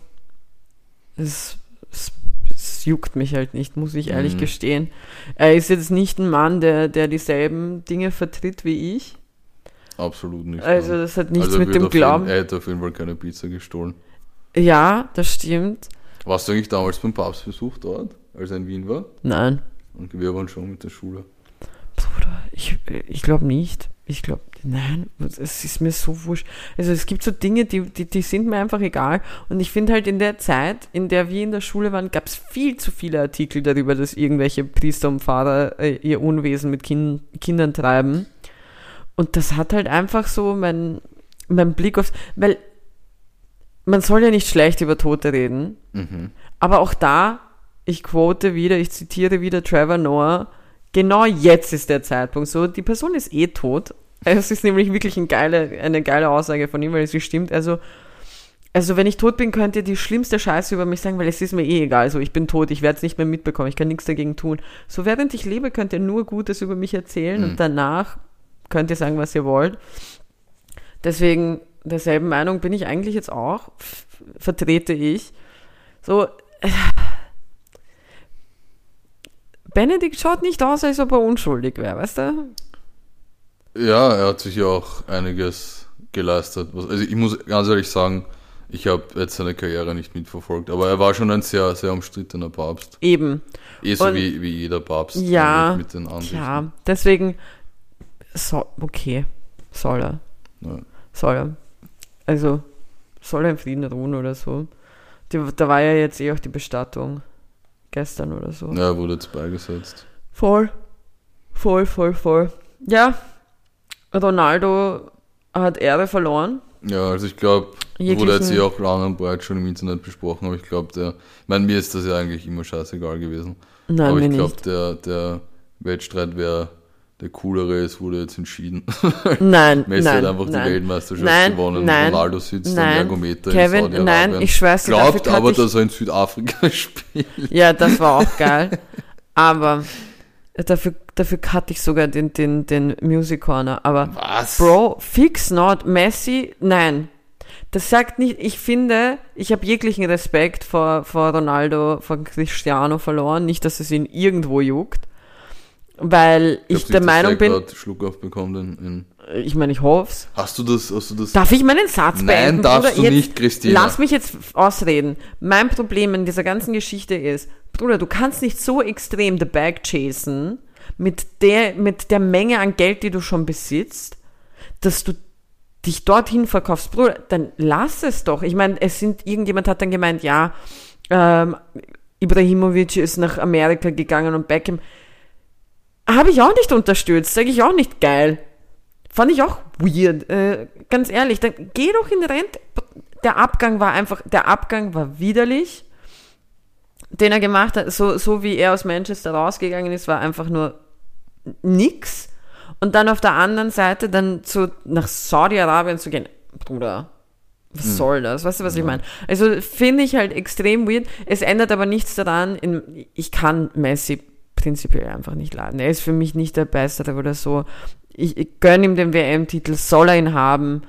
Es, es, es juckt mich halt nicht, muss ich ehrlich Mhm. gestehen. Er ist jetzt nicht ein Mann, der, der dieselben Dinge vertritt wie ich. Absolut nicht. Also das hat nichts Also mit dem auf jeden- Glauben. Er hätte auf jeden Fall keine Pizza gestohlen. Ja, das stimmt. Warst du eigentlich damals beim Papstbesuch dort, als er in Wien war? Nein, Und wir waren schon mit der Schule. Bruder, ich, ich glaube nicht. Ich glaube, nein, es ist mir so wurscht. Also es gibt so Dinge, die, die, die sind mir einfach egal. Und ich finde halt in der Zeit, in der wir in der Schule waren, gab es viel zu viele Artikel darüber, dass irgendwelche Priester und Pfarrer äh, ihr Unwesen mit kind, Kindern treiben. Und das hat halt einfach so mein, mein Blick auf, weil man soll ja nicht schlecht über Tote reden, Mhm. aber auch da, ich quote wieder, ich zitiere wieder Trevor Noah, genau jetzt ist der Zeitpunkt so, die Person ist eh tot. Es ist nämlich wirklich ein geile, eine geile Aussage von ihm, weil sie stimmt. Also, also wenn ich tot bin, könnt ihr die schlimmste Scheiße über mich sagen, weil es ist mir eh egal. So, ich bin tot, ich werde es nicht mehr mitbekommen, ich kann nichts dagegen tun. So während ich lebe, könnt ihr nur Gutes über mich erzählen Mhm. und danach könnt ihr sagen, was ihr wollt. Deswegen derselben Meinung bin ich eigentlich jetzt auch, vertrete ich. So, äh, Benedikt schaut nicht aus, als ob er unschuldig wäre, weißt du? Ja, er hat sich ja auch einiges geleistet. Also ich muss ganz ehrlich sagen, ich habe jetzt seine Karriere nicht mitverfolgt, aber er war schon ein sehr, sehr umstrittener Papst. Eben. Eh so wie, wie jeder Papst Ja, mit den Ansichten. Ja, deswegen, so, okay, soll er, Ja. soll er. Also, soll er in Frieden ruhen oder so. Die, da war ja jetzt eh auch die Bestattung. Gestern oder so. Ja, wurde jetzt beigesetzt. Voll. Voll, voll, voll. Ja, Ronaldo hat Ehre verloren. Ja, also ich glaube, wurde jetzt eh auch lang und breit schon im Internet besprochen, aber ich glaube, der, ich meine, mir ist das ja eigentlich immer scheißegal gewesen. Nein, aber mir ich glaube, der, der Wettstreit, wer der coolere ist, wurde jetzt entschieden. Nein, Messi nein, hat einfach die nein. Weltmeisterschaft Nein, gewonnen. nein, Ronaldo sitzt am nein. Ergometer in Kevin, Saudi-Arabien. nein, ich schwör's dir, Glaubt aber, ich- dass er in Südafrika spielt. Ja, das war auch geil. Aber dafür, dafür cutte ich sogar den, den, den Music Corner. Aber Was? Bro, fix not. Messi, nein. Das sagt nicht, ich finde, ich habe jeglichen Respekt vor, vor Ronaldo, vor Cristiano verloren. Nicht, dass es ihn irgendwo juckt. Weil ich, glaub der nicht, Meinung bin, Schluck aufbekommt in, in Ich meine, ich hoff's. Hast du das, hast du das? Darf ich meinen Satz Nein, beenden? darfst Bruder? du jetzt, nicht, Christina. Lass mich jetzt ausreden. Mein Problem in dieser ganzen Geschichte ist, Bruder, du kannst nicht so extrem the bag chasen mit der, mit der Menge an Geld, die du schon besitzt, dass du dich dorthin verkaufst. Bruder, dann lass es doch. Ich meine, es sind, irgendjemand hat dann gemeint, ja, ähm, Ibrahimovic ist nach Amerika gegangen und Beckham. Habe ich auch nicht unterstützt, sage ich auch nicht geil. Fand ich auch weird. Äh, ganz ehrlich, dann geh doch in Rente. Der Abgang war einfach, der Abgang war widerlich, den er gemacht hat. So, so wie er aus Manchester rausgegangen ist, war einfach nur nix. Und dann auf der anderen Seite dann zu, nach Saudi-Arabien zu gehen. Bruder, was soll das? Weißt du, was ich meine? Also finde ich halt extrem weird. Es ändert aber nichts daran. In, ich kann Messi prinzipiell einfach nicht laden. Er ist für mich nicht der Bessere oder so. Ich, ich gönne ihm den WM-Titel, soll er ihn haben.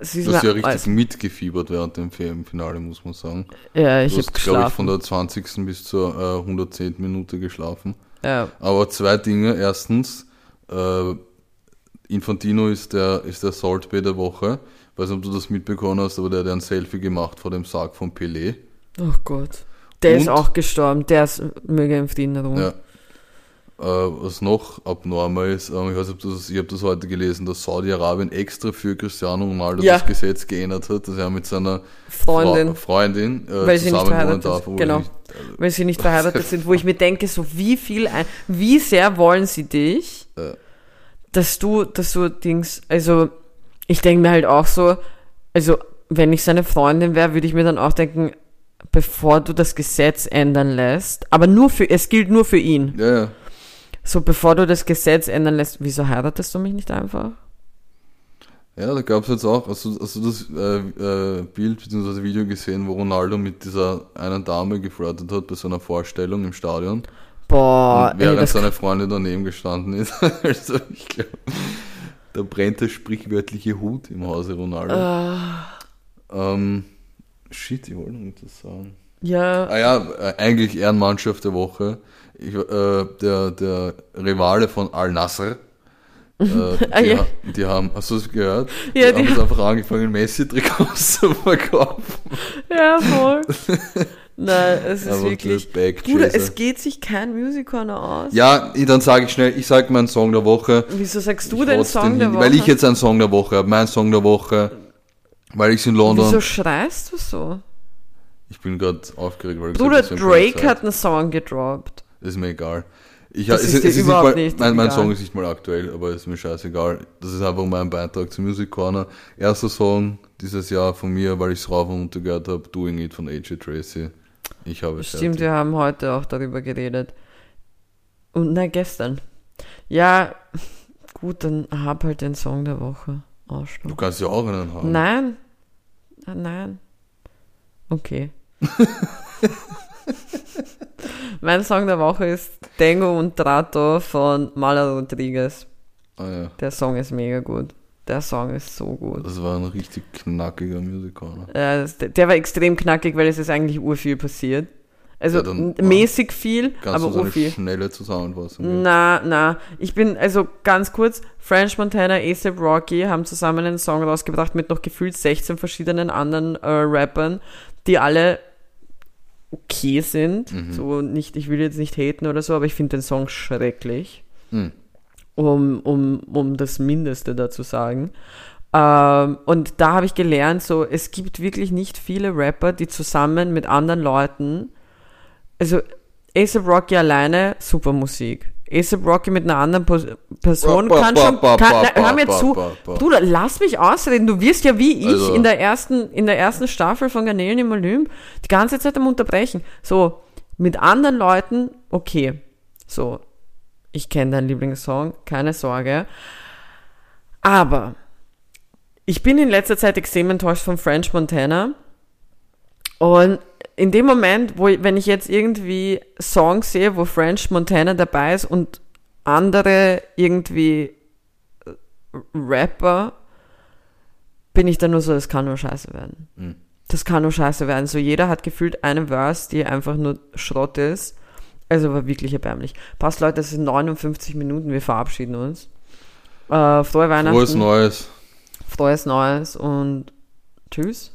Es ist Du hast ja richtig alles- mitgefiebert während dem WM-Finale, muss man sagen. ja, ich habe glaube ich, von der 20. bis zur äh, 110. Minute geschlafen. Ja. Aber zwei Dinge. Erstens, äh, Infantino ist der, ist der Salt Bay der Woche. Ich weiß nicht, ob du das mitbekommen hast, aber der hat ja ein Selfie gemacht vor dem Sarg von Pelé. Oh Gott. Der ist Und? auch gestorben. Der ist, möge im Frieden ruhen. Ja. Äh, was noch abnormal ist, ähm, ich weiß nicht, ob du das, ich habe das heute gelesen, dass Saudi-Arabien extra für Cristiano Ronaldo Ja. das Gesetz geändert hat, dass er mit seiner Freundin. Fra Freundin äh, Weil sie nicht verheiratet darf. Genau. Nicht, weil sie nicht verheiratet sind, wo ich mir denke, so wie viel, ein, wie sehr wollen sie dich, Ja. dass du, dass du Dings, also ich denke mir halt auch so, also wenn ich seine Freundin wäre, würde ich mir dann auch denken, bevor du das Gesetz ändern lässt, aber nur für, es gilt nur für ihn. ja, ja. So bevor du das Gesetz ändern lässt, wieso heiratest du mich nicht einfach? Ja, da gab es jetzt auch, hast du, hast du das äh, äh, Bild bzw. Video gesehen, wo Ronaldo mit dieser einen Dame geflirtet hat bei so einer Vorstellung im Stadion? Boah, und ey, während das, seine Freundin daneben gestanden ist. also ich glaube, da brennt der sprichwörtliche Hut im Hause Ronaldo. Ah. Ähm, shit, ich wollte noch etwas sagen. ja, Ah ja, äh, eigentlich Ehrenmannschaft der Woche. Ich, äh, der, der Rivale von Al Nasser. Äh, die, Ah, ja. ha- die haben, hast du das gehört? Ja, die, die haben jetzt einfach angefangen, Messi-Trikots zu verkaufen. ja, voll. Nein, es ist Aber wirklich, der. Bruder, es geht sich kein Music Corner aus. Ja, dann sage ich schnell, ich sage meinen Song der Woche. Wieso sagst du den Song der hin, Woche? Weil ich jetzt einen Song der Woche habe, mein Song der Woche, weil ich in London, Wieso schreist du so? ich bin gerade aufgeregt, weil Bruder, ich keine Drake hat einen Song gedroppt. Ist mir egal. Ich, Das es, ist es ist überhaupt mal, nicht mein, mein. Song ist nicht mal aktuell, aber ist mir scheißegal. Das ist einfach mein Beitrag zu Music Corner. Erster Song dieses Jahr von mir, weil ich es rauf und runter gehört habe, Doing It von AJ Tracy. Ich habe es Stimmt, fertig. wir haben heute auch darüber geredet. Und na, gestern. Ja, gut, dann hab halt den Song der Woche. Du Arschloch. kannst ja auch einen haben. Nein. Ah, Nein. Okay. mein Song der Woche ist Tango und Trato von Mala Rodriguez. Ah, ja. Der Song ist mega gut. Der Song ist so gut. Das war ein richtig knackiger Music Corner. Ja, das, der war extrem knackig, weil es ist eigentlich urviel passiert. Also Ja, dann, mäßig viel, aber so urviel. schnelle Zusammenfassung geben? Na, na. Ich bin, also ganz kurz, French Montana, ASAP Rocky haben zusammen einen Song rausgebracht mit noch gefühlt 16 verschiedenen anderen äh, Rappern, die alle okay sind. Mhm. So nicht, ich will jetzt nicht haten oder so, aber ich finde den Song schrecklich. Hm. Um, um, um das Mindeste dazu sagen. Ähm, und da habe ich gelernt, so, es gibt wirklich nicht viele Rapper, die zusammen mit anderen Leuten, also ASAP Rocky alleine, super Musik. ASAP Rocky mit einer anderen Person Ba, ba, kann schon, kann, ba, na, hör mir zu. Bruder, lass mich ausreden. Du wirst ja wie ich Also- in der ersten, in der ersten Staffel von Garnelen im Olymp die ganze Zeit am Unterbrechen. So, mit anderen Leuten, okay. So, ich kenne deinen Lieblingssong, keine Sorge. Aber ich bin in letzter Zeit extrem enttäuscht von French Montana. Und in dem Moment, wo ich, wenn ich jetzt irgendwie Songs sehe, wo French Montana dabei ist und andere irgendwie äh, Rapper, bin ich dann nur so, das kann nur scheiße werden. Mhm. Das kann nur scheiße werden. So jeder hat gefühlt eine Verse, die einfach nur Schrott ist. Also war wirklich erbärmlich. Passt Leute, das sind 59 Minuten, wir verabschieden uns. Äh, frohe Weihnachten. Frohes Neues. Frohes Neues und tschüss.